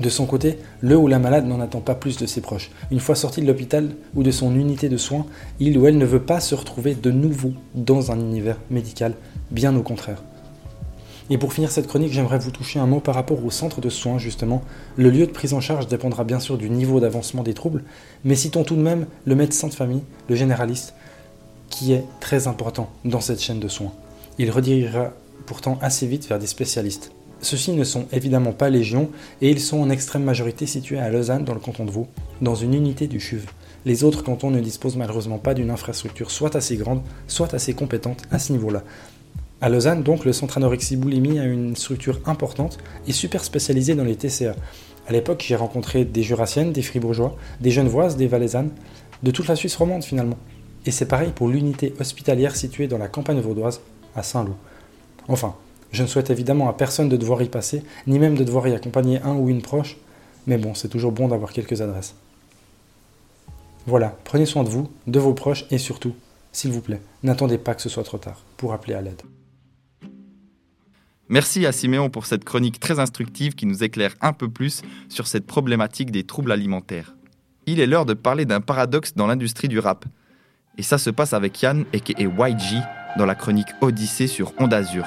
S10: De son côté, le ou la malade n'en attend pas plus de ses proches. Une fois sorti de l'hôpital ou de son unité de soins, il ou elle ne veut pas se retrouver de nouveau dans un univers médical, bien au contraire. Et pour finir cette chronique, j'aimerais vous toucher un mot par rapport au centre de soins, justement. Le lieu de prise en charge dépendra bien sûr du niveau d'avancement des troubles, mais citons tout de même le médecin de famille, le généraliste, qui est très important dans cette chaîne de soins. Il redirigera pourtant assez vite vers des spécialistes. Ceux-ci ne sont évidemment pas légion et ils sont en extrême majorité situés à Lausanne dans le canton de Vaud, dans une unité du CHUV. Les autres cantons ne disposent malheureusement pas d'une infrastructure soit assez grande, soit assez compétente à ce niveau-là. À Lausanne, donc, le centre anorexie boulimie a une structure importante et super spécialisée dans les TCA. À l'époque, j'ai rencontré des Jurassiennes, des Fribourgeois, des Genevoises, des Valaisannes, de toute la Suisse romande finalement. Et c'est pareil pour l'unité hospitalière située dans la campagne vaudoise, à Saint-Lô. Enfin, je ne souhaite évidemment à personne de devoir y passer, ni même de devoir y accompagner un ou une proche, mais bon, c'est toujours bon d'avoir quelques adresses. Voilà, prenez soin de vous, de vos proches et surtout, s'il vous plaît, n'attendez pas que ce soit trop tard pour appeler à l'aide.
S1: Merci à Siméon pour cette chronique très instructive qui nous éclaire un peu plus sur cette problématique des troubles alimentaires. Il est l'heure de parler d'un paradoxe dans l'industrie du rap. Et ça se passe avec Yann et YG dans la chronique Odyssée sur Onde Azur.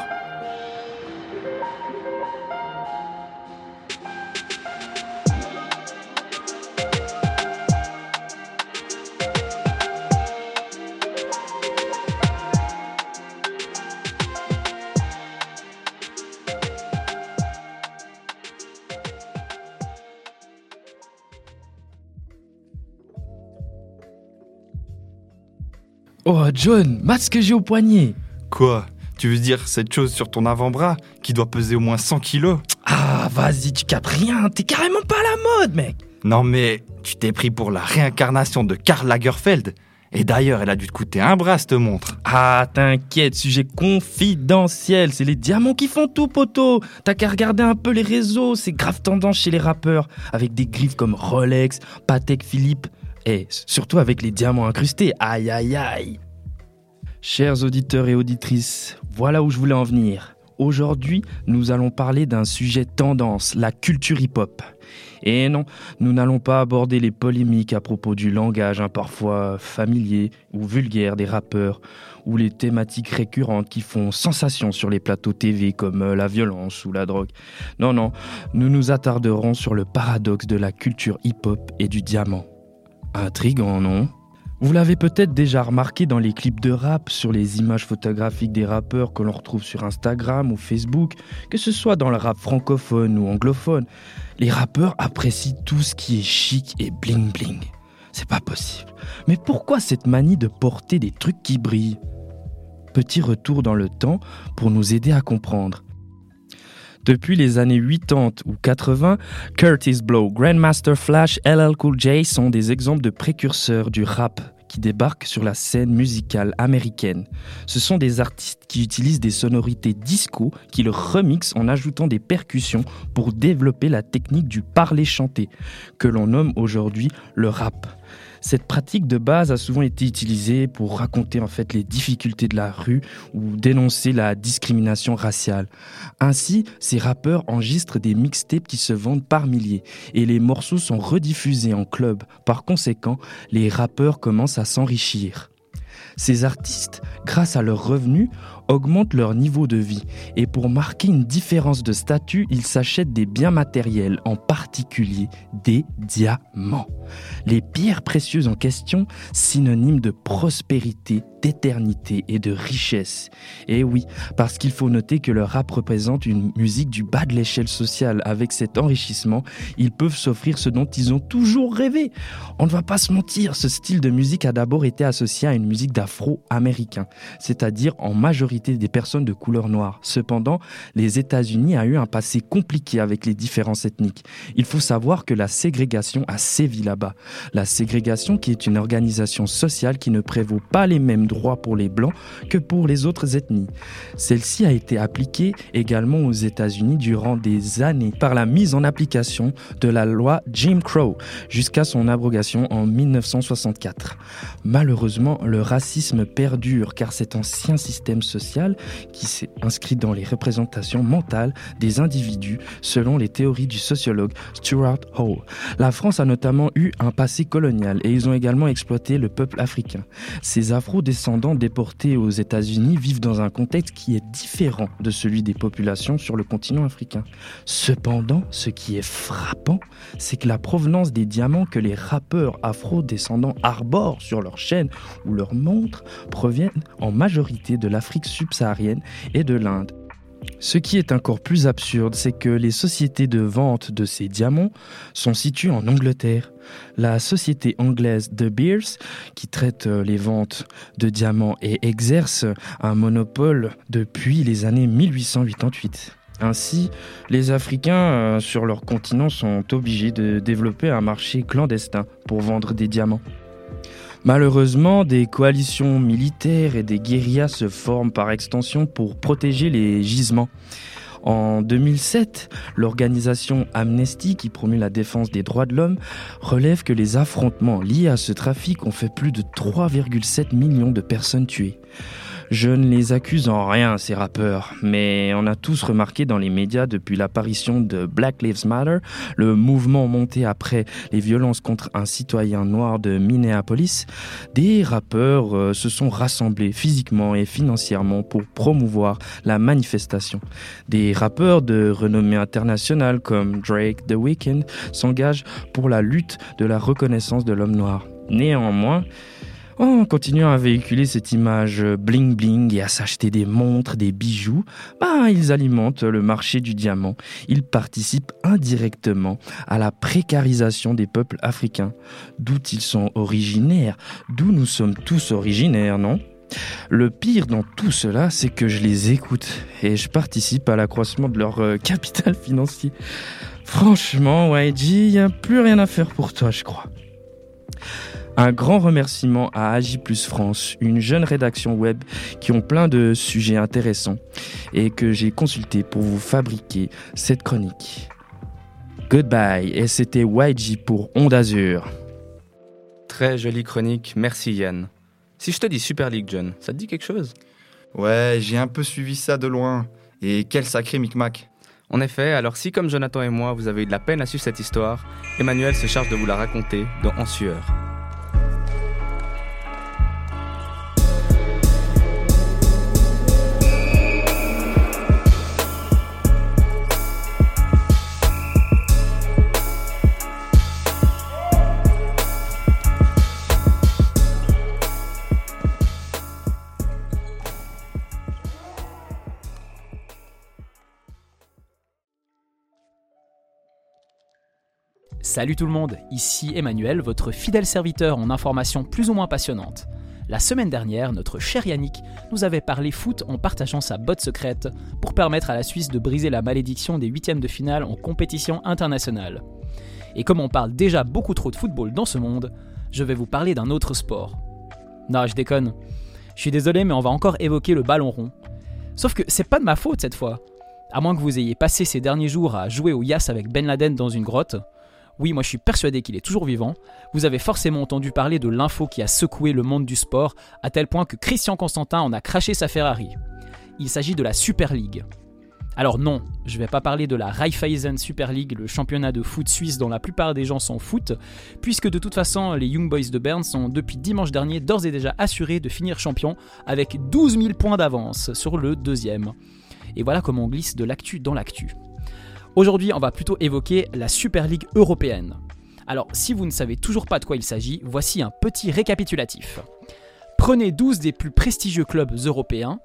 S11: Oh, John, masque que j'ai au poignet.
S1: Quoi? Tu veux dire cette chose sur ton avant-bras qui doit peser au moins 100 kilos?
S11: Ah, vas-y, tu captes rien. T'es carrément pas à la mode, mec.
S1: Non mais, tu t'es pris pour la réincarnation de Karl Lagerfeld et d'ailleurs, elle a dû te coûter un bras, cette montre.
S11: Ah, t'inquiète, sujet confidentiel. C'est les diamants qui font tout, poteau. T'as qu'à regarder un peu les réseaux. C'est grave tendance chez les rappeurs. Avec des griffes comme Rolex, Patek Philippe. Et surtout avec les diamants incrustés. Aïe, aïe, aïe. Chers auditeurs et auditrices, voilà où je voulais en venir. Aujourd'hui, nous allons parler d'un sujet tendance, la culture hip-hop. Et non, nous n'allons pas aborder les polémiques à propos du langage hein, parfois familier ou vulgaire des rappeurs, ou les thématiques récurrentes qui font sensation sur les plateaux TV comme euh, la violence ou la drogue. Non, non, nous nous attarderons sur le paradoxe de la culture hip-hop et du diamant. Intrigant, non? Vous l'avez peut-être déjà remarqué dans les clips de rap, sur les images photographiques des rappeurs que l'on retrouve sur Instagram ou Facebook, que ce soit dans le rap francophone ou anglophone. Les rappeurs apprécient tout ce qui est chic et bling bling. C'est pas possible. Mais pourquoi cette manie de porter des trucs qui brillent? Petit retour dans le temps pour nous aider à comprendre. Depuis les années 80 ou 80, Curtis Blow, Grandmaster Flash, LL Cool J sont des exemples de précurseurs du rap qui débarquent sur la scène musicale américaine. Ce sont des artistes qui utilisent des sonorités disco, qui le remixent en ajoutant des percussions pour développer la technique du parler chanté, que l'on nomme aujourd'hui le rap. Cette pratique de base a souvent été utilisée pour raconter en fait les difficultés de la rue ou dénoncer la discrimination raciale. Ainsi, ces rappeurs enregistrent des mixtapes qui se vendent par milliers et les morceaux sont rediffusés en club. Par conséquent, les rappeurs commencent à s'enrichir. Ces artistes, grâce à leurs revenus, augmentent leur niveau de vie et pour marquer une différence de statut, ils s'achètent des biens matériels, en particulier des diamants. Les pierres précieuses en question, synonymes de prospérité, d'éternité et de richesse. Et oui, parce qu'il faut noter que le rap représente une musique du bas de l'échelle sociale. Avec cet enrichissement, ils peuvent s'offrir ce dont ils ont toujours rêvé. On ne va pas se mentir, ce style de musique a d'abord été associé à une musique d'afro-américain, c'est-à-dire en majorité des personnes de couleur noire. Cependant, les États-Unis a eu un passé compliqué avec les différences ethniques. Il faut savoir que la ségrégation a sévi là-bas. La ségrégation qui est une organisation sociale qui ne prévaut pas les mêmes droits pour les blancs que pour les autres ethnies. Celle-ci a été appliquée également aux États-Unis durant des années par la mise en application de la loi Jim Crow jusqu'à son abrogation en 1964. Malheureusement, le racisme perdure car cet ancien système social qui s'est inscrit dans les représentations mentales des individus selon les théories du sociologue Stuart Hall. La France a notamment eu un passé colonial et ils ont également exploité le peuple africain. Ces afro-descendants déportés aux États-Unis vivent dans un contexte qui est différent de celui des populations sur le continent africain. Cependant, ce qui est frappant, c'est que la provenance des diamants que les rappeurs afro-descendants arborent sur leurs chaînes ou leurs montres proviennent en majorité de l'Afrique et de l'Inde. Ce qui est encore plus absurde, c'est que les sociétés de vente de ces diamants sont situées en Angleterre. La société anglaise De Beers, qui traite euh, les ventes de diamants et exerce un monopole depuis les années 1888. Ainsi, les Africains euh, sur leur continent sont obligés de développer un marché clandestin pour vendre des diamants. Malheureusement, des coalitions militaires et des guérillas se forment par extension pour protéger les gisements. En 2007, l'organisation Amnesty, qui promue la défense des droits de l'homme, relève que les affrontements liés à ce trafic ont fait plus de 3,7 millions de personnes tuées. Je ne les accuse en rien, ces rappeurs, mais on a tous remarqué dans les médias depuis l'apparition de Black Lives Matter, le mouvement monté après les violences contre un citoyen noir de Minneapolis, des rappeurs euh, se sont rassemblés physiquement et financièrement pour promouvoir la manifestation. Des rappeurs de renommée internationale comme Drake, The Weeknd s'engagent pour la lutte de la reconnaissance de l'homme noir. Néanmoins, En continuant à véhiculer cette image bling bling et à s'acheter des montres, des bijoux, bah, ils alimentent le marché du diamant. Ils participent indirectement à la précarisation des peuples africains, d'où ils sont originaires, d'où nous sommes tous originaires, non? Le pire dans tout cela, c'est que je les écoute et je participe à l'accroissement de leur euh, capital financier. Franchement, YG, il n'y a plus rien à faire pour toi, je crois. Un grand remerciement à Agi Plus France, une jeune rédaction web qui ont plein de sujets intéressants et que j'ai consulté pour vous fabriquer cette chronique. Goodbye, et c'était YG pour Onde Azur.
S2: Très jolie chronique, merci Yann. Si je te dis Super League, John, ça te dit quelque chose?
S1: Ouais, j'ai un peu suivi ça de loin. Et quel sacré micmac.
S2: En effet, alors si comme Jonathan et moi, vous avez eu de la peine à suivre cette histoire, Emmanuel se charge de vous la raconter dans En sueur.
S12: Salut tout le monde, ici Emmanuel, votre fidèle serviteur en informations plus ou moins passionnantes. La semaine dernière, notre cher Yannick nous avait parlé foot en partageant sa botte secrète pour permettre à la Suisse de briser la malédiction des huitièmes de finale en compétition internationale. Et comme on parle déjà beaucoup trop de football dans ce monde, je vais vous parler d'un autre sport. Non, je déconne. Je suis désolé, mais on va encore évoquer le ballon rond. Sauf que c'est pas de ma faute cette fois. À moins que vous ayez passé ces derniers jours à jouer au Yas avec Ben Laden dans une grotte, oui, moi je suis persuadé qu'il est toujours vivant. Vous avez forcément entendu parler de l'info qui a secoué le monde du sport, à tel point que Christian Constantin en a craché sa Ferrari. Il s'agit de la Super League. Alors non, je ne vais pas parler de la Raiffeisen Super League, le championnat de foot suisse dont la plupart des gens s'en foutent, puisque de toute façon les Young Boys de Bern sont depuis dimanche dernier d'ores et déjà assurés de finir champion avec 12 000 points d'avance sur le deuxième. Et voilà comment on glisse de l'actu dans l'actu. Aujourd'hui, on va plutôt évoquer la Super League européenne. Alors, si vous ne savez toujours pas de quoi il s'agit, voici un petit récapitulatif. Prenez 12 des plus prestigieux clubs européens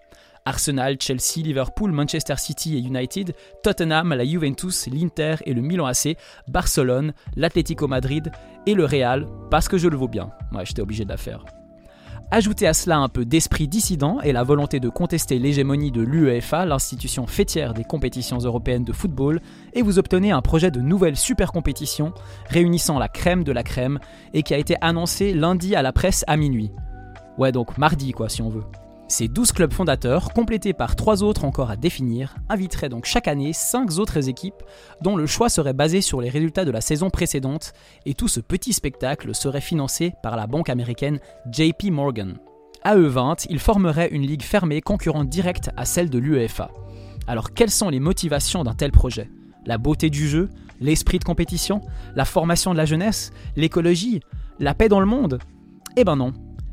S12: Arsenal, Chelsea, Liverpool, Manchester City et United, Tottenham, la Juventus, l'Inter et le Milan AC, Barcelone, l'Atlético Madrid et le Real, parce que je le vaux bien. Ouais, j'étais obligé de la faire. Ajoutez à cela un peu d'esprit dissident et la volonté de contester l'hégémonie de l'UEFA, l'institution fêtière des compétitions européennes de football, et vous obtenez un projet de nouvelle super compétition réunissant la crème de la crème et qui a été annoncé lundi à la presse à minuit. Ouais, donc mardi quoi si on veut. Ces 12 clubs fondateurs, complétés par 3 autres encore à définir, inviteraient donc chaque année 5 autres équipes dont le choix serait basé sur les résultats de la saison précédente, et tout ce petit spectacle serait financé par la banque américaine JP Morgan. À eux 20, ils formeraient une ligue fermée concurrente directe à celle de l'UEFA. Alors quelles sont les motivations d'un tel projet? La beauté du jeu? L'esprit de compétition? La formation de la jeunesse? L'écologie? La paix dans le monde? Eh ben non,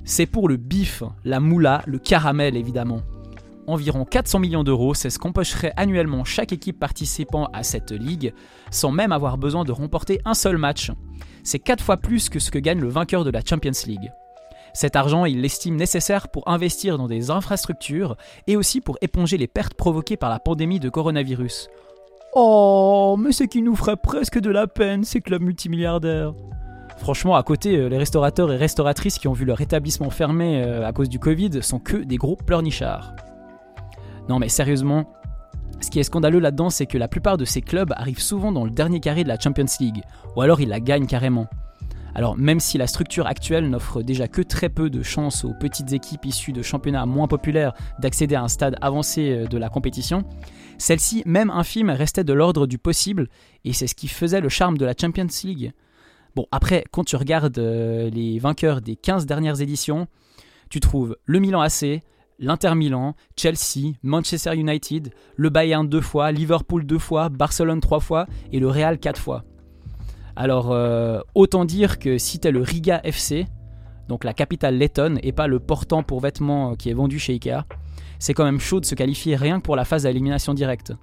S12: c'est pour le bif, la moula, le caramel évidemment. Environ 400 millions d'euros, c'est ce qu'empocherait annuellement chaque équipe participant à cette ligue, sans même avoir besoin de remporter un seul match. C'est 4 fois plus que ce que gagne le vainqueur de la Champions League. Cet argent, il l'estime nécessaire pour investir dans des infrastructures et aussi pour éponger les pertes provoquées par la pandémie de coronavirus. Oh, mais ce qui nous ferait presque de la peine, ces clubs multimilliardaires. Franchement, à côté, euh, les restaurateurs et restauratrices qui ont vu leur établissement fermé euh, à cause du Covid sont que des gros pleurnichards. Non mais sérieusement, ce qui est scandaleux là-dedans, c'est que la plupart de ces clubs arrivent souvent dans le dernier carré de la Champions League, ou alors ils la gagnent carrément. Alors même si la structure actuelle n'offre déjà que très peu de chances aux petites équipes issues de championnats moins populaires d'accéder à un stade avancé euh, de la compétition, celle-ci, même infime, restait de l'ordre du possible, et c'est ce qui faisait le charme de la Champions League. Bon, après, quand tu regardes euh, les vainqueurs des 15 dernières éditions, tu trouves le Milan AC, l'Inter Milan, Chelsea, Manchester United, le Bayern deux fois, Liverpool deux fois, Barcelone trois fois et le Real quatre fois. Alors, euh, autant dire que si t'es le Riga FC, donc la capitale lettonne et pas le portant pour vêtements qui est vendu chez Ikea, c'est quand même chaud de se qualifier rien que pour la phase d'élimination directe.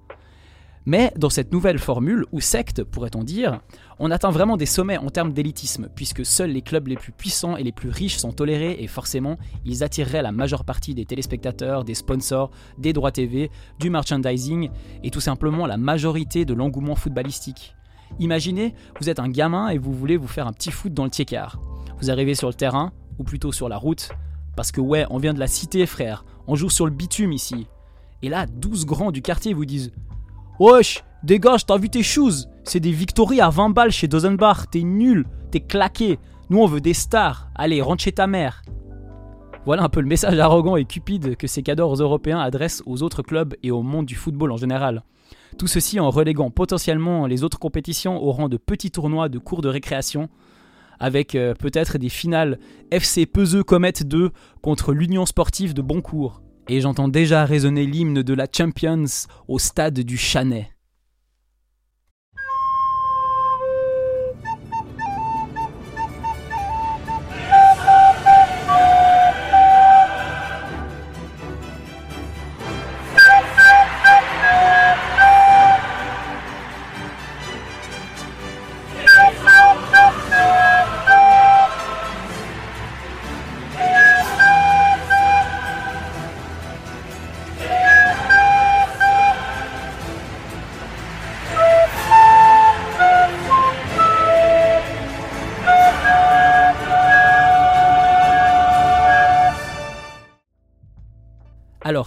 S12: Mais dans cette nouvelle formule, ou secte pourrait-on dire, on atteint vraiment des sommets en termes d'élitisme, puisque seuls les clubs les plus puissants et les plus riches sont tolérés et forcément, ils attireraient la majeure partie des téléspectateurs, des sponsors, des droits TV, du merchandising et tout simplement la majorité de l'engouement footballistique. Imaginez, vous êtes un gamin et vous voulez vous faire un petit foot dans le tiécard. Vous arrivez sur le terrain, ou plutôt sur la route, parce que ouais, on vient de la cité frère, on joue sur le bitume ici. Et là, 12 grands du quartier vous disent Wesh, dégage, t'as vu tes shoes? C'est des Victory à 20 balles chez Dozenbach, t'es nul, t'es claqué. Nous on veut des stars, allez, rentre chez ta mère. Voilà un peu le message arrogant et cupide que ces cadors européens adressent aux autres clubs et au monde du football en général. Tout ceci en reléguant potentiellement les autres compétitions au rang de petits tournois de cours de récréation, avec euh, peut-être des finales FC Peseux Comet 2 contre l'Union sportive de Boncourt. Et j'entends déjà résonner l'hymne de la Champions au stade du Chanet.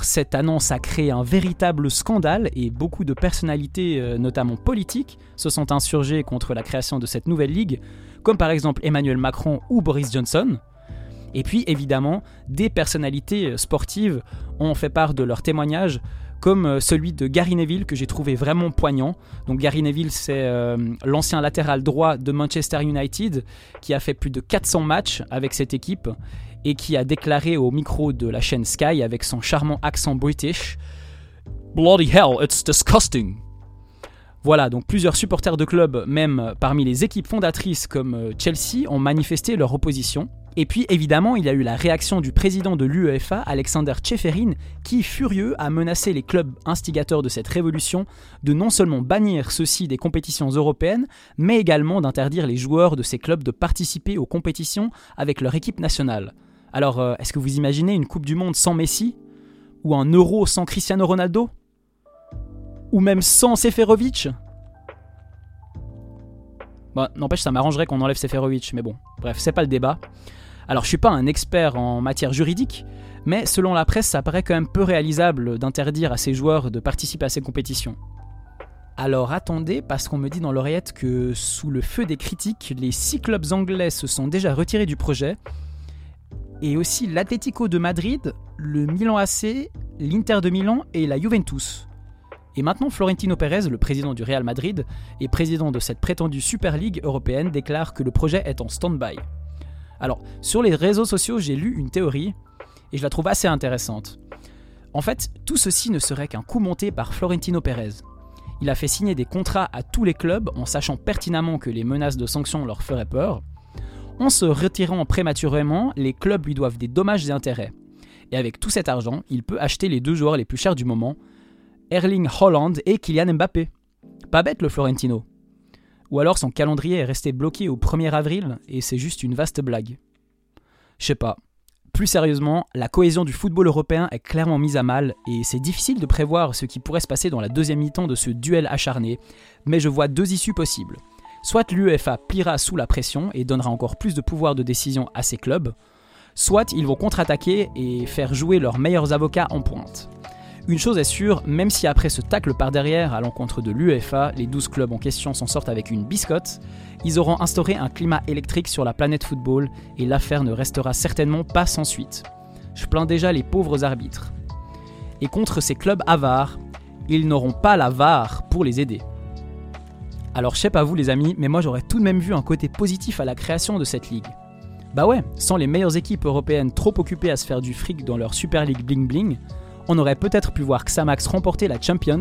S12: Cette annonce a créé un véritable scandale et beaucoup de personnalités, euh, notamment politiques, se sont insurgées contre la création de cette nouvelle ligue, comme par exemple Emmanuel Macron ou Boris Johnson. Et puis évidemment, des personnalités euh, sportives ont fait part de leurs témoignages, comme euh, celui de Gary Neville que j'ai trouvé vraiment poignant. Donc Gary Neville, c'est l'ancien latéral droit de Manchester United qui a fait plus de 400 matchs avec cette équipe et qui a déclaré au micro de la chaîne Sky avec son charmant accent british Bloody hell, it's disgusting. Voilà, donc plusieurs supporters de clubs, même parmi les équipes fondatrices comme euh, Chelsea, ont manifesté leur opposition. Et puis évidemment, il y a eu la réaction du président de l'UEFA, Alexander Tcheferin, qui, furieux, a menacé les clubs instigateurs de cette révolution de non seulement bannir ceux-ci des compétitions européennes, mais également d'interdire les joueurs de ces clubs de participer aux compétitions avec leur équipe nationale. Alors, euh, est-ce que vous imaginez une Coupe du Monde sans Messi Ou un Euro sans Cristiano Ronaldo Ou même sans Seferovic? Bon, n'empêche, ça m'arrangerait qu'on enlève Seferovic, mais bon, bref, c'est pas le débat. Alors, je suis pas un expert en matière juridique, mais selon la presse, ça paraît quand même peu réalisable d'interdire à ces joueurs de participer à ces compétitions. Alors attendez, parce qu'on me dit dans l'oreillette que sous le feu des critiques, les six clubs anglais se sont déjà retirés du projet, et aussi l'Atlético de Madrid, le Milan AC, l'Inter de Milan et la Juventus. Et maintenant, Florentino Pérez, le président du Real Madrid et président de cette prétendue Super League européenne, déclare que le projet est en stand-by. Alors, sur les réseaux sociaux, j'ai lu une théorie et je la trouve assez intéressante. En fait, tout ceci ne serait qu'un coup monté par Florentino Pérez. Il a fait signer des contrats à tous les clubs en sachant pertinemment que les menaces de sanctions leur feraient peur. En se retirant prématurément, les clubs lui doivent des dommages et intérêts. Et avec tout cet argent, il peut acheter les deux joueurs les plus chers du moment, Erling Holland et Kylian Mbappé. Pas bête le Florentino. Ou alors son calendrier est resté bloqué au 1er avril et c'est juste une vaste blague. Je sais pas. Plus sérieusement, la cohésion du football européen est clairement mise à mal et c'est difficile de prévoir ce qui pourrait se passer dans la deuxième mi-temps de ce duel acharné, mais je vois deux issues possibles. Soit l'UEFA pliera sous la pression et donnera encore plus de pouvoir de décision à ses clubs, soit ils vont contre-attaquer et faire jouer leurs meilleurs avocats en pointe. Une chose est sûre, même si après ce tacle par derrière à l'encontre de l'UEFA, les 12 clubs en question s'en sortent avec une biscotte, ils auront instauré un climat électrique sur la planète football et l'affaire ne restera certainement pas sans suite. Je plains déjà les pauvres arbitres. Et contre ces clubs avares, ils n'auront pas la VAR pour les aider. Alors je sais pas vous les amis, mais moi j'aurais tout de même vu un côté positif à la création de cette ligue. Bah ouais, sans les meilleures équipes européennes trop occupées à se faire du fric dans leur Super League bling bling, on aurait peut-être pu voir Xamax remporter la Champions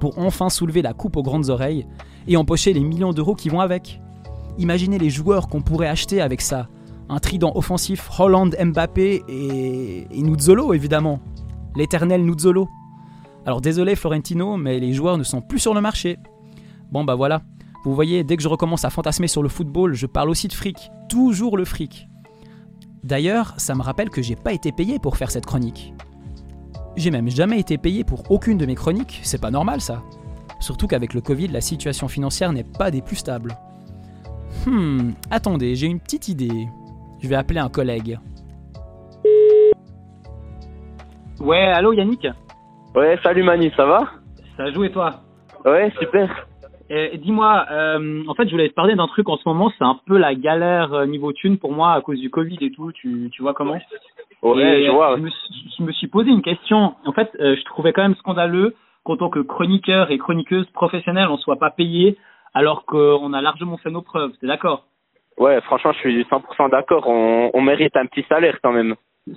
S12: pour enfin soulever la coupe aux grandes oreilles et empocher les millions d'euros qui vont avec. Imaginez les joueurs qu'on pourrait acheter avec ça. Un trident offensif Holland, Mbappé et, et évidemment. L'éternel Nuzzolo. Alors désolé Florentino, mais les joueurs ne sont plus sur le marché. Bon bah voilà, vous voyez, dès que je recommence à fantasmer sur le football, je parle aussi de fric. Toujours le fric. D'ailleurs, ça me rappelle que j'ai pas été payé pour faire cette chronique. J'ai même jamais été payé pour aucune de mes chroniques, c'est pas normal ça. Surtout qu'avec le Covid, la situation financière n'est pas des plus stables. Hmm, attendez, j'ai une petite idée. Je vais appeler un collègue.
S13: Ouais, allô Yannick?
S14: Ouais, salut Manu, ça va?
S13: Ça joue et toi?
S14: Ouais, super.
S13: Et Dis-moi, euh, en fait, je voulais te parler d'un truc en ce moment, c'est un peu la galère euh, niveau thune pour moi à cause du Covid et tout, tu, tu vois comment
S14: Ouais,
S13: Et,
S14: je vois.
S13: Je me, suis- je me suis posé une question. En fait, euh, je trouvais quand même scandaleux qu'en tant que chroniqueur et chroniqueuse professionnelle, on soit pas payé alors qu'on a largement fait nos preuves, t'es d'accord?
S14: Ouais, franchement, je suis 100% d'accord. On, on mérite un petit salaire quand même.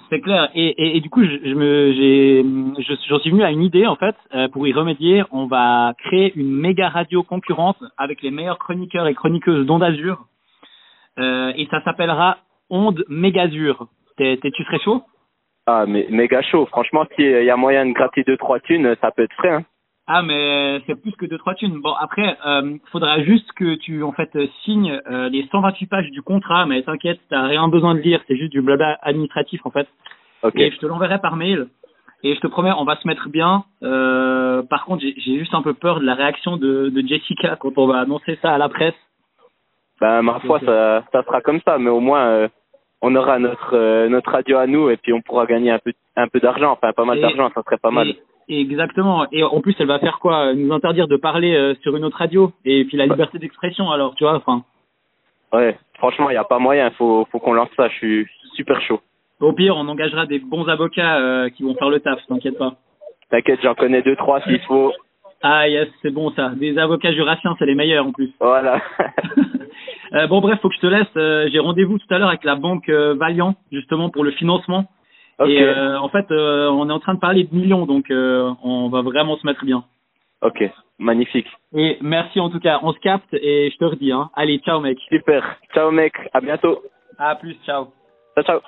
S13: C'est clair. Et, du coup, je, je j'en suis venu à une idée en fait. euh, pour y remédier, on va créer une méga radio concurrente avec les meilleurs chroniqueurs et chroniqueuses d'Onde Azur. Euh, et ça s'appellera Onde Mégazur. T'es, t'es, tu serais chaud?
S14: Ah, mais méga chaud. Franchement, s'il y a moyen de gratter 2-3 thunes, ça peut être frais. Hein.
S13: Ah, mais c'est plus que deux trois thunes. Bon, après, euh, faudra juste que tu en fait euh, signes euh, les 128 pages du contrat. Mais t'inquiète, t'as rien besoin de lire. C'est juste du blabla administratif en fait.
S14: Ok.
S13: Et je te l'enverrai par mail. Et je te promets, on va se mettre bien. Euh, par contre, j'ai juste un peu peur de la réaction de, de Jessica quand on va annoncer ça à la presse.
S14: Ben, ma foi, ça, ça sera comme ça. Mais au moins, euh, on aura notre, euh, notre radio à nous et puis on pourra gagner un peu, un peu d'argent. Enfin, pas mal d'argent, ça serait pas mal.
S13: Exactement. Et en plus, elle va faire quoi? Nous interdire de parler euh, sur une autre radio. Et puis la liberté d'expression, alors, tu vois, enfin.
S14: Ouais, franchement, il n'y a pas moyen. Faut, faut qu'on lance ça. Je suis super chaud.
S13: Au pire, on engagera des bons avocats euh, qui vont faire le taf, t'inquiète pas.
S14: T'inquiète, j'en connais deux, trois s'il faut.
S13: Ah yes, c'est bon ça. Des avocats jurassiens, c'est les meilleurs en plus.
S14: Voilà.
S13: Euh, bon bref, faut que je te laisse. J'ai rendez-vous tout à l'heure avec la banque Valiant, justement pour le financement. Et euh, en fait, euh, on est en train de parler de millions, donc euh, on va vraiment se mettre bien.
S14: Ok, magnifique.
S13: Et merci en tout cas, on se capte et je te redis. Hein. Allez, ciao mec.
S14: Super. Ciao mec, à bientôt.
S13: À plus, ciao.
S14: Ciao, ciao.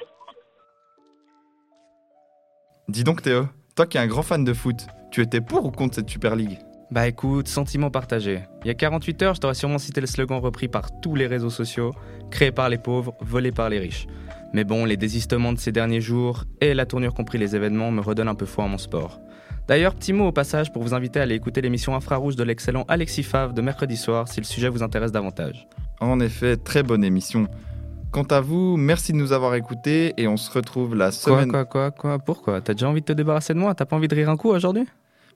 S1: Dis donc Théo, toi qui es un grand fan de foot, tu étais pour ou contre cette Super League?
S2: Bah écoute, sentiment partagé. Il y a 48 heures, je t'aurais sûrement cité le slogan repris par tous les réseaux sociaux, créé par les pauvres, volé par les riches. Mais bon, les désistements de ces derniers jours et la tournure compris les événements me redonnent un peu foi en mon sport. D'ailleurs, petit mot au passage pour vous inviter à aller écouter l'émission Infrarouge de l'excellent Alexis Favre de mercredi soir si le sujet vous intéresse davantage.
S1: En effet, très bonne émission. Quant à vous, merci de nous avoir écoutés et on se retrouve la
S2: Quoi,
S1: semaine...
S2: quoi, quoi, quoi? Pourquoi? T'as déjà envie de te débarrasser de moi? T'as pas envie de rire un coup aujourd'hui?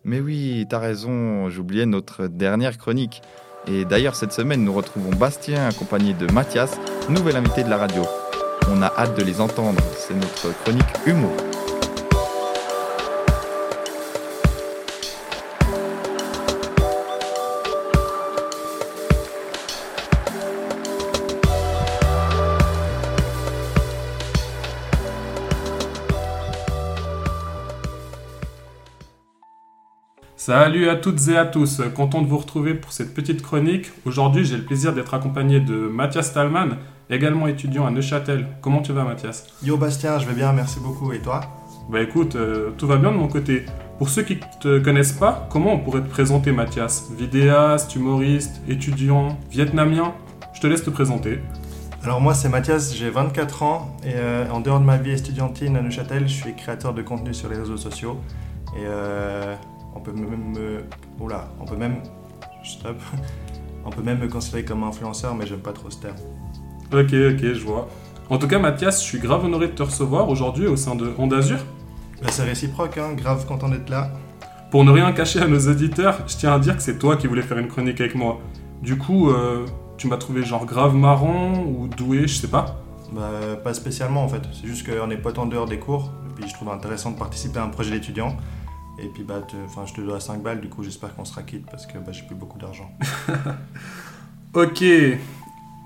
S1: Mais oui, t'as raison, j'oubliais notre dernière chronique. Et d'ailleurs, cette semaine, nous retrouvons Bastien accompagné de Mathias, nouvel invité de la radio. On a hâte de les entendre, c'est notre chronique humour.
S15: Salut à toutes et à tous, content de vous retrouver pour cette petite chronique. Aujourd'hui, j'ai le plaisir d'être accompagné de Mathias Talman, également étudiant à Neuchâtel. Comment tu vas Mathias?
S16: Yo Bastien, je vais bien, merci beaucoup. Et toi?
S15: Bah écoute, euh, tout va bien de mon côté. Pour ceux qui te connaissent pas, comment on pourrait te présenter Mathias? Vidéaste, humoriste, étudiant, vietnamien? Je te laisse te présenter.
S16: Alors moi c'est Mathias, j'ai 24 ans et euh, en dehors de ma vie estudiantine à Neuchâtel, je suis créateur de contenu sur les réseaux sociaux et euh, on peut même me... Oula, on peut même... Stop. On peut même me considérer comme influenceur mais j'aime pas trop ce terme.
S15: Ok, ok, je vois. En tout cas, Mathias, je suis grave honoré de te recevoir aujourd'hui au sein de Onde Azur.
S16: Bah, c'est réciproque, hein, grave content d'être là.
S15: Pour ne rien cacher à nos auditeurs, je tiens à dire que c'est toi qui voulais faire une chronique avec moi. Du coup, euh, tu m'as trouvé genre grave marrant ou doué, je sais pas.
S16: Bah, pas spécialement en fait, c'est juste qu'on est potes en dehors des cours et puis je trouve intéressant de participer à un projet d'étudiant. Et puis bah, te- je te dois 5 balles, du coup j'espère qu'on sera quitte parce que bah, j'ai plus beaucoup d'argent.
S15: Ok.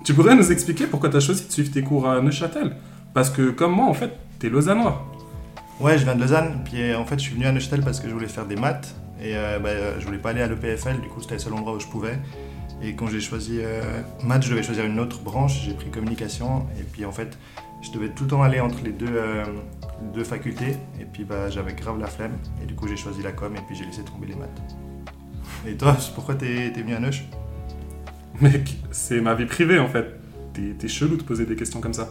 S15: Tu pourrais nous expliquer pourquoi t'as choisi de suivre tes cours à Neuchâtel? Parce que comme moi, en fait, t'es lausannois.
S16: Ouais, je viens de Lausanne, puis en fait je suis venu à Neuchâtel parce que je voulais faire des maths et euh, bah, je voulais pas aller à l'EPFL, du coup c'était le seul endroit où je pouvais. Et quand j'ai choisi euh, maths, je devais choisir une autre branche, j'ai pris communication et puis en fait je devais tout le temps aller entre les deux, euh, deux facultés. Et puis bah, j'avais grave la flemme. Et du coup, j'ai choisi la com et puis j'ai laissé tomber les maths. Et toi, pourquoi t'es venu à Neuch?
S15: Mec, c'est ma vie privée en fait. T'es chelou de poser des questions comme ça.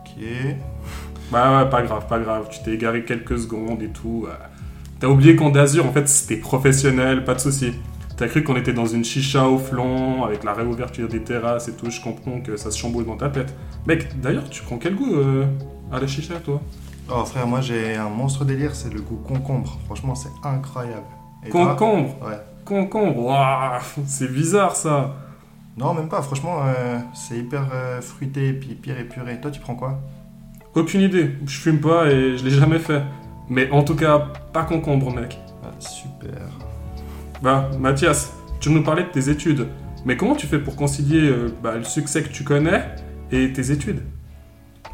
S16: Ok.
S15: Bah ouais, pas grave, pas grave. Tu t'es égaré quelques secondes et tout. T'as oublié qu'en d'Azur, en fait, c'était professionnel, pas de souci. T'as cru qu'on était dans une chicha au flanc, avec la réouverture des terrasses et tout. Je comprends que ça se chamboule dans ta tête. Mec, d'ailleurs, tu prends quel goût euh, à la chicha, toi?
S16: Oh frère, moi j'ai un monstre délire, c'est le goût concombre. Franchement, c'est incroyable. Et toi
S15: Concombre
S16: Ouais.
S15: Concombre, waouh, c'est bizarre ça.
S16: Non, même pas. Franchement, euh, c'est hyper euh, fruité et puis pire épuré. Toi, tu prends quoi?
S15: Aucune idée. Je fume pas et je l'ai jamais fait. Mais en tout cas, pas concombre, mec.
S16: Ah, super.
S15: Bah, Mathias, tu nous parlais de tes études. Mais comment tu fais pour concilier euh, bah, le succès que tu connais et tes études?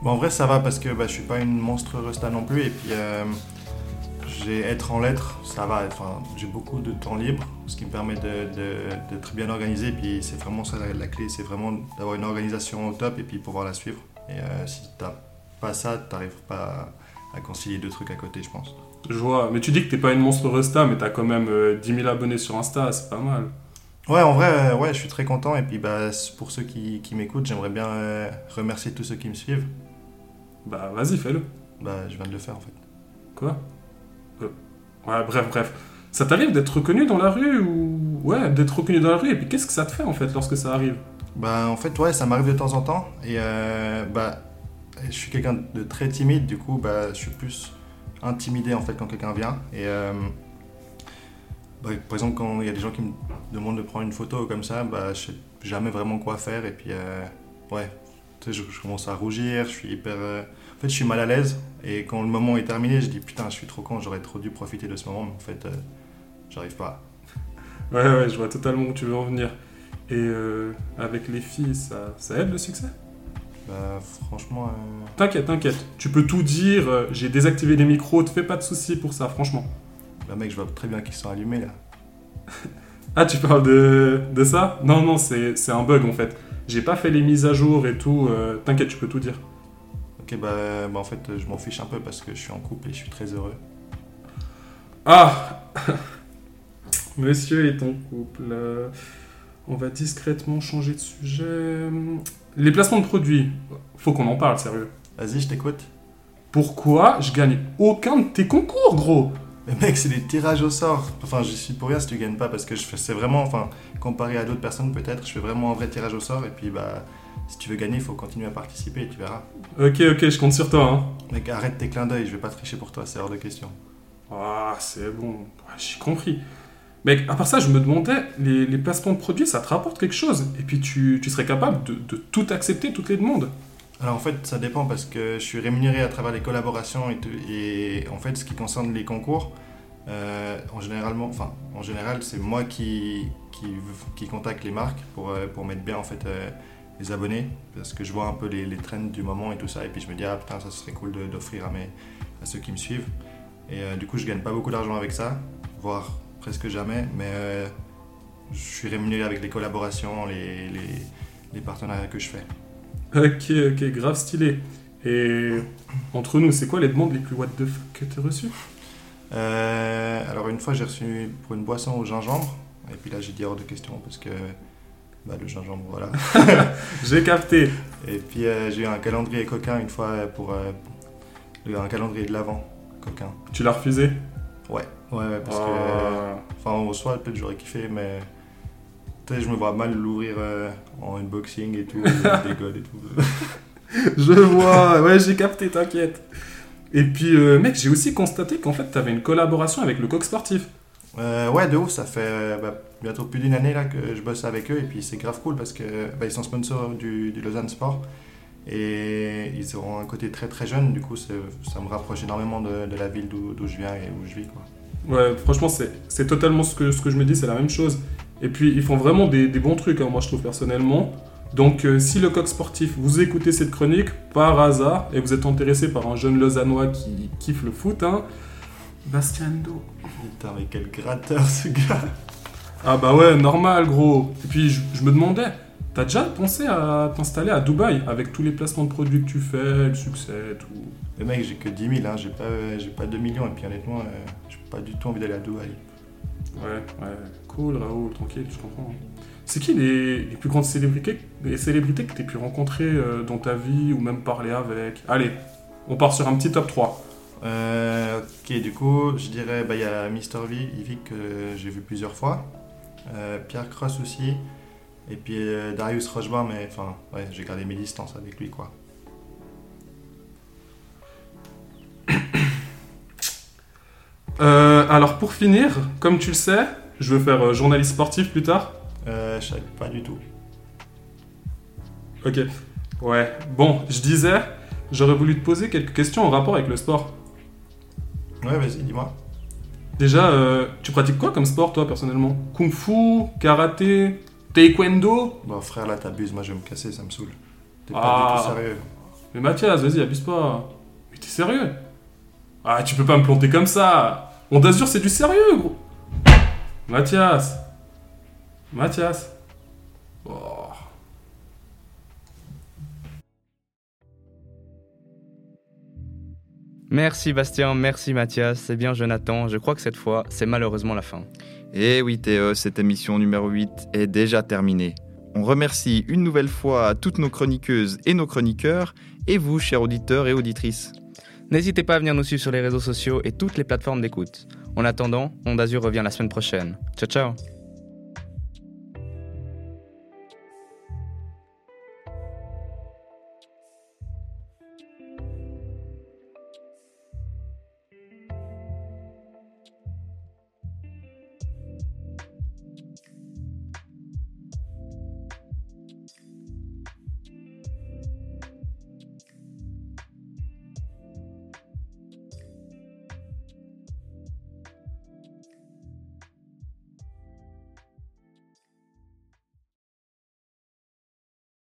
S16: Bon, en vrai, ça va parce que bah, je suis pas une monstre resta non plus. Et puis, euh, j'ai être en lettres, ça va. Enfin, j'ai beaucoup de temps libre, ce qui me permet de- de- d'être bien organisé. Et puis, c'est vraiment ça la, la clé, c'est vraiment d'avoir une organisation au top et puis pouvoir la suivre. Et euh, si t'as pas ça, t'arrives pas à, à concilier deux trucs à côté, je pense.
S15: Je vois. Mais tu dis que t'es pas une monstre resta, mais t'as quand même euh, 10 000 abonnés sur Insta, c'est pas mal.
S16: Ouais, en vrai, euh, ouais, je suis très content. Et puis, bah, pour ceux qui, qui m'écoutent, j'aimerais bien euh, remercier tous ceux qui me suivent.
S15: Bah, vas-y, fais-le.
S16: Bah, je viens de le faire en fait.
S15: Quoi? Euh, Ouais, bref, bref. Ça t'arrive d'être reconnu dans la rue ou? Ouais, d'être reconnu dans la rue, et puis qu'est-ce que ça te fait en fait lorsque ça arrive?
S16: Bah, en fait, ouais, ça m'arrive de temps en temps. Et euh, bah, je suis quelqu'un de très timide, du coup, bah, je suis plus intimidé en fait quand quelqu'un vient. Et euh, bah, par exemple, quand il y a des gens qui me demandent de prendre une photo comme ça, bah, je sais jamais vraiment quoi faire. Et puis, euh, ouais, tu sais, je, je commence à rougir, je suis hyper. euh, En fait, je suis mal à l'aise. Et quand le moment est terminé, je dis putain, je suis trop con, j'aurais trop dû profiter de ce moment, mais en fait, euh, j'arrive pas.
S15: Ouais, ouais, je vois totalement où tu veux en venir. Et euh, avec les filles, ça, ça aide le succès?
S16: Bah, franchement. euh,
S15: T'inquiète, t'inquiète. Tu peux tout dire, j'ai désactivé les micros, te fais pas de soucis pour ça, franchement.
S16: Bah, mec, je vois très bien qu'ils sont allumés là.
S15: Ah, tu parles de, de ça? Non, non, c'est un bug en fait. J'ai pas fait les mises à jour et tout. euh, T'inquiète, tu peux tout dire.
S16: Ok, bah, bah, en fait, je m'en fiche un peu parce que je suis en couple et je suis très heureux.
S15: Ah Monsieur est en couple. euh, On va discrètement changer de sujet. Les placements de produits. Faut qu'on en parle, sérieux.
S16: Vas-y, je t'écoute.
S15: Pourquoi je gagne aucun de tes concours, gros?
S16: Mais mec, c'est des tirages au sort. Enfin, je suis pour rien si tu gagnes pas parce que je fais, c'est vraiment, enfin, comparé à d'autres personnes peut-être, je fais vraiment un vrai tirage au sort et puis bah, si tu veux gagner, il faut continuer à participer et tu verras.
S15: Ok, ok, je compte sur toi. Hein.
S16: Mec, arrête tes clins d'œil, je vais pas tricher pour toi, c'est hors de question.
S15: Ah, c'est bon. J'ai compris. Mec, à part ça, je me demandais, les, les placements de produits, ça te rapporte quelque chose? Et puis tu, tu serais capable de, de tout accepter, toutes les demandes?
S16: Alors en fait, ça dépend parce que je suis rémunéré à travers les collaborations et, et en fait, ce qui concerne les concours, euh, en, généralement, enfin, en général, c'est moi qui, qui, contacte les marques pour, euh, pour mettre bien en fait, euh, les abonnés parce que je vois un peu les, les trends du moment et tout ça et puis je me dis ah putain ça serait cool d'offrir à, à ceux qui me suivent et du coup je gagne pas beaucoup d'argent avec ça, voire presque jamais mais je suis rémunéré avec les collaborations, les, les partenariats que je fais.
S15: Ok, ok, grave stylé. Et entre nous, c'est quoi les demandes les plus what the fuck que t'as reçues?
S16: Euh, alors une fois j'ai reçu pour une boisson au gingembre et puis là j'ai dit hors de question parce que bah, le gingembre voilà.
S15: J'ai capté.
S16: Et puis euh, j'ai eu un calendrier coquin une fois pour euh, le- un calendrier de l'avant coquin.
S15: Tu l'as refusé?
S16: Ouais, ouais, ouais parce
S15: Ah.
S16: que enfin au soir peut-être j'aurais kiffé mais je me vois mal l'ouvrir euh, en unboxing et tout, des codes et tout.
S15: Je vois, ouais, j'ai capté, t'inquiète. Et puis, euh, mec, j'ai aussi constaté qu'en fait, t'avais une collaboration avec le coq sportif.
S16: Euh, ouais, de ouf, ça fait bah, bientôt plus d'une année là que je bosse avec eux et puis c'est grave cool parce que bah, ils sont sponsors du, du Lausanne Sport et ils auront un côté très très jeune, du coup ça me rapproche énormément de, de la ville d'où je viens et où je vis. Quoi.
S15: Ouais, franchement, c'est c'est totalement ce que, ce que je me dis, c'est la même chose. Et puis, ils font vraiment des, des bons trucs, hein, moi, je trouve personnellement. Donc, euh, si le coq sportif, vous écoutez cette chronique par hasard et vous êtes intéressé par un jeune Lausannois qui kiffe le foot, hein, Bastiando.
S16: Putain, mais quel gratteur ce gars
S15: Ah bah ouais, normal, gros. Et puis, je, je me demandais, T'as déjà pensé à t'installer à Dubaï avec tous les placements de produits que tu fais, le succès, tout?
S16: Le mec, j'ai que 10 000, hein, j'ai pas, j'ai pas 2 millions, et puis honnêtement, euh, j'ai pas du tout envie d'aller à Dubaï.
S15: Ouais, ouais, cool Raoul, tranquille, je comprends. C'est qui les, les plus grandes célébrités, les célébrités que t'aies pu rencontrer euh, dans ta vie ou même parler avec? Allez, on part sur un petit top 3.
S16: Euh, ok, du coup, je dirais, bah, il y a Mister V, Yvick, que j'ai vu plusieurs fois. Euh, Pierre Cross aussi. Et puis euh, Darius Rochebar, mais enfin, ouais, j'ai gardé mes distances avec lui, quoi.
S15: Alors pour finir, comme tu le sais, je veux faire euh, journaliste sportif plus tard.
S16: Euh, je savais pas du tout.
S15: Ok. Ouais. Bon, je disais, j'aurais voulu te poser quelques questions en rapport avec le sport.
S16: Ouais, vas-y, dis-moi.
S15: Déjà, euh, tu pratiques quoi comme sport toi personnellement? Kung Fu, karaté, taekwondo?
S16: Bon, frère, là, t'abuses, moi je vais me casser, ça me saoule. T'es pas
S15: Ah.
S16: du tout sérieux.
S15: Mais Mathias, vas-y, abuse pas. Mais t'es sérieux? Ah, tu peux pas me planter comme ça On d'Azur, c'est du sérieux, gros Mathias Mathias Oh.
S2: Merci Bastien, merci Mathias, c'est bien Jonathan, je crois que cette fois, c'est malheureusement la fin.
S1: Et oui Théo, cette émission numéro 8 est déjà terminée. On remercie une nouvelle fois toutes nos chroniqueuses et nos chroniqueurs, et vous, chers auditeurs et auditrices.
S2: N'hésitez pas à venir nous suivre sur les réseaux sociaux et toutes les plateformes d'écoute. En attendant, Onde Azur revient la semaine prochaine. Ciao ciao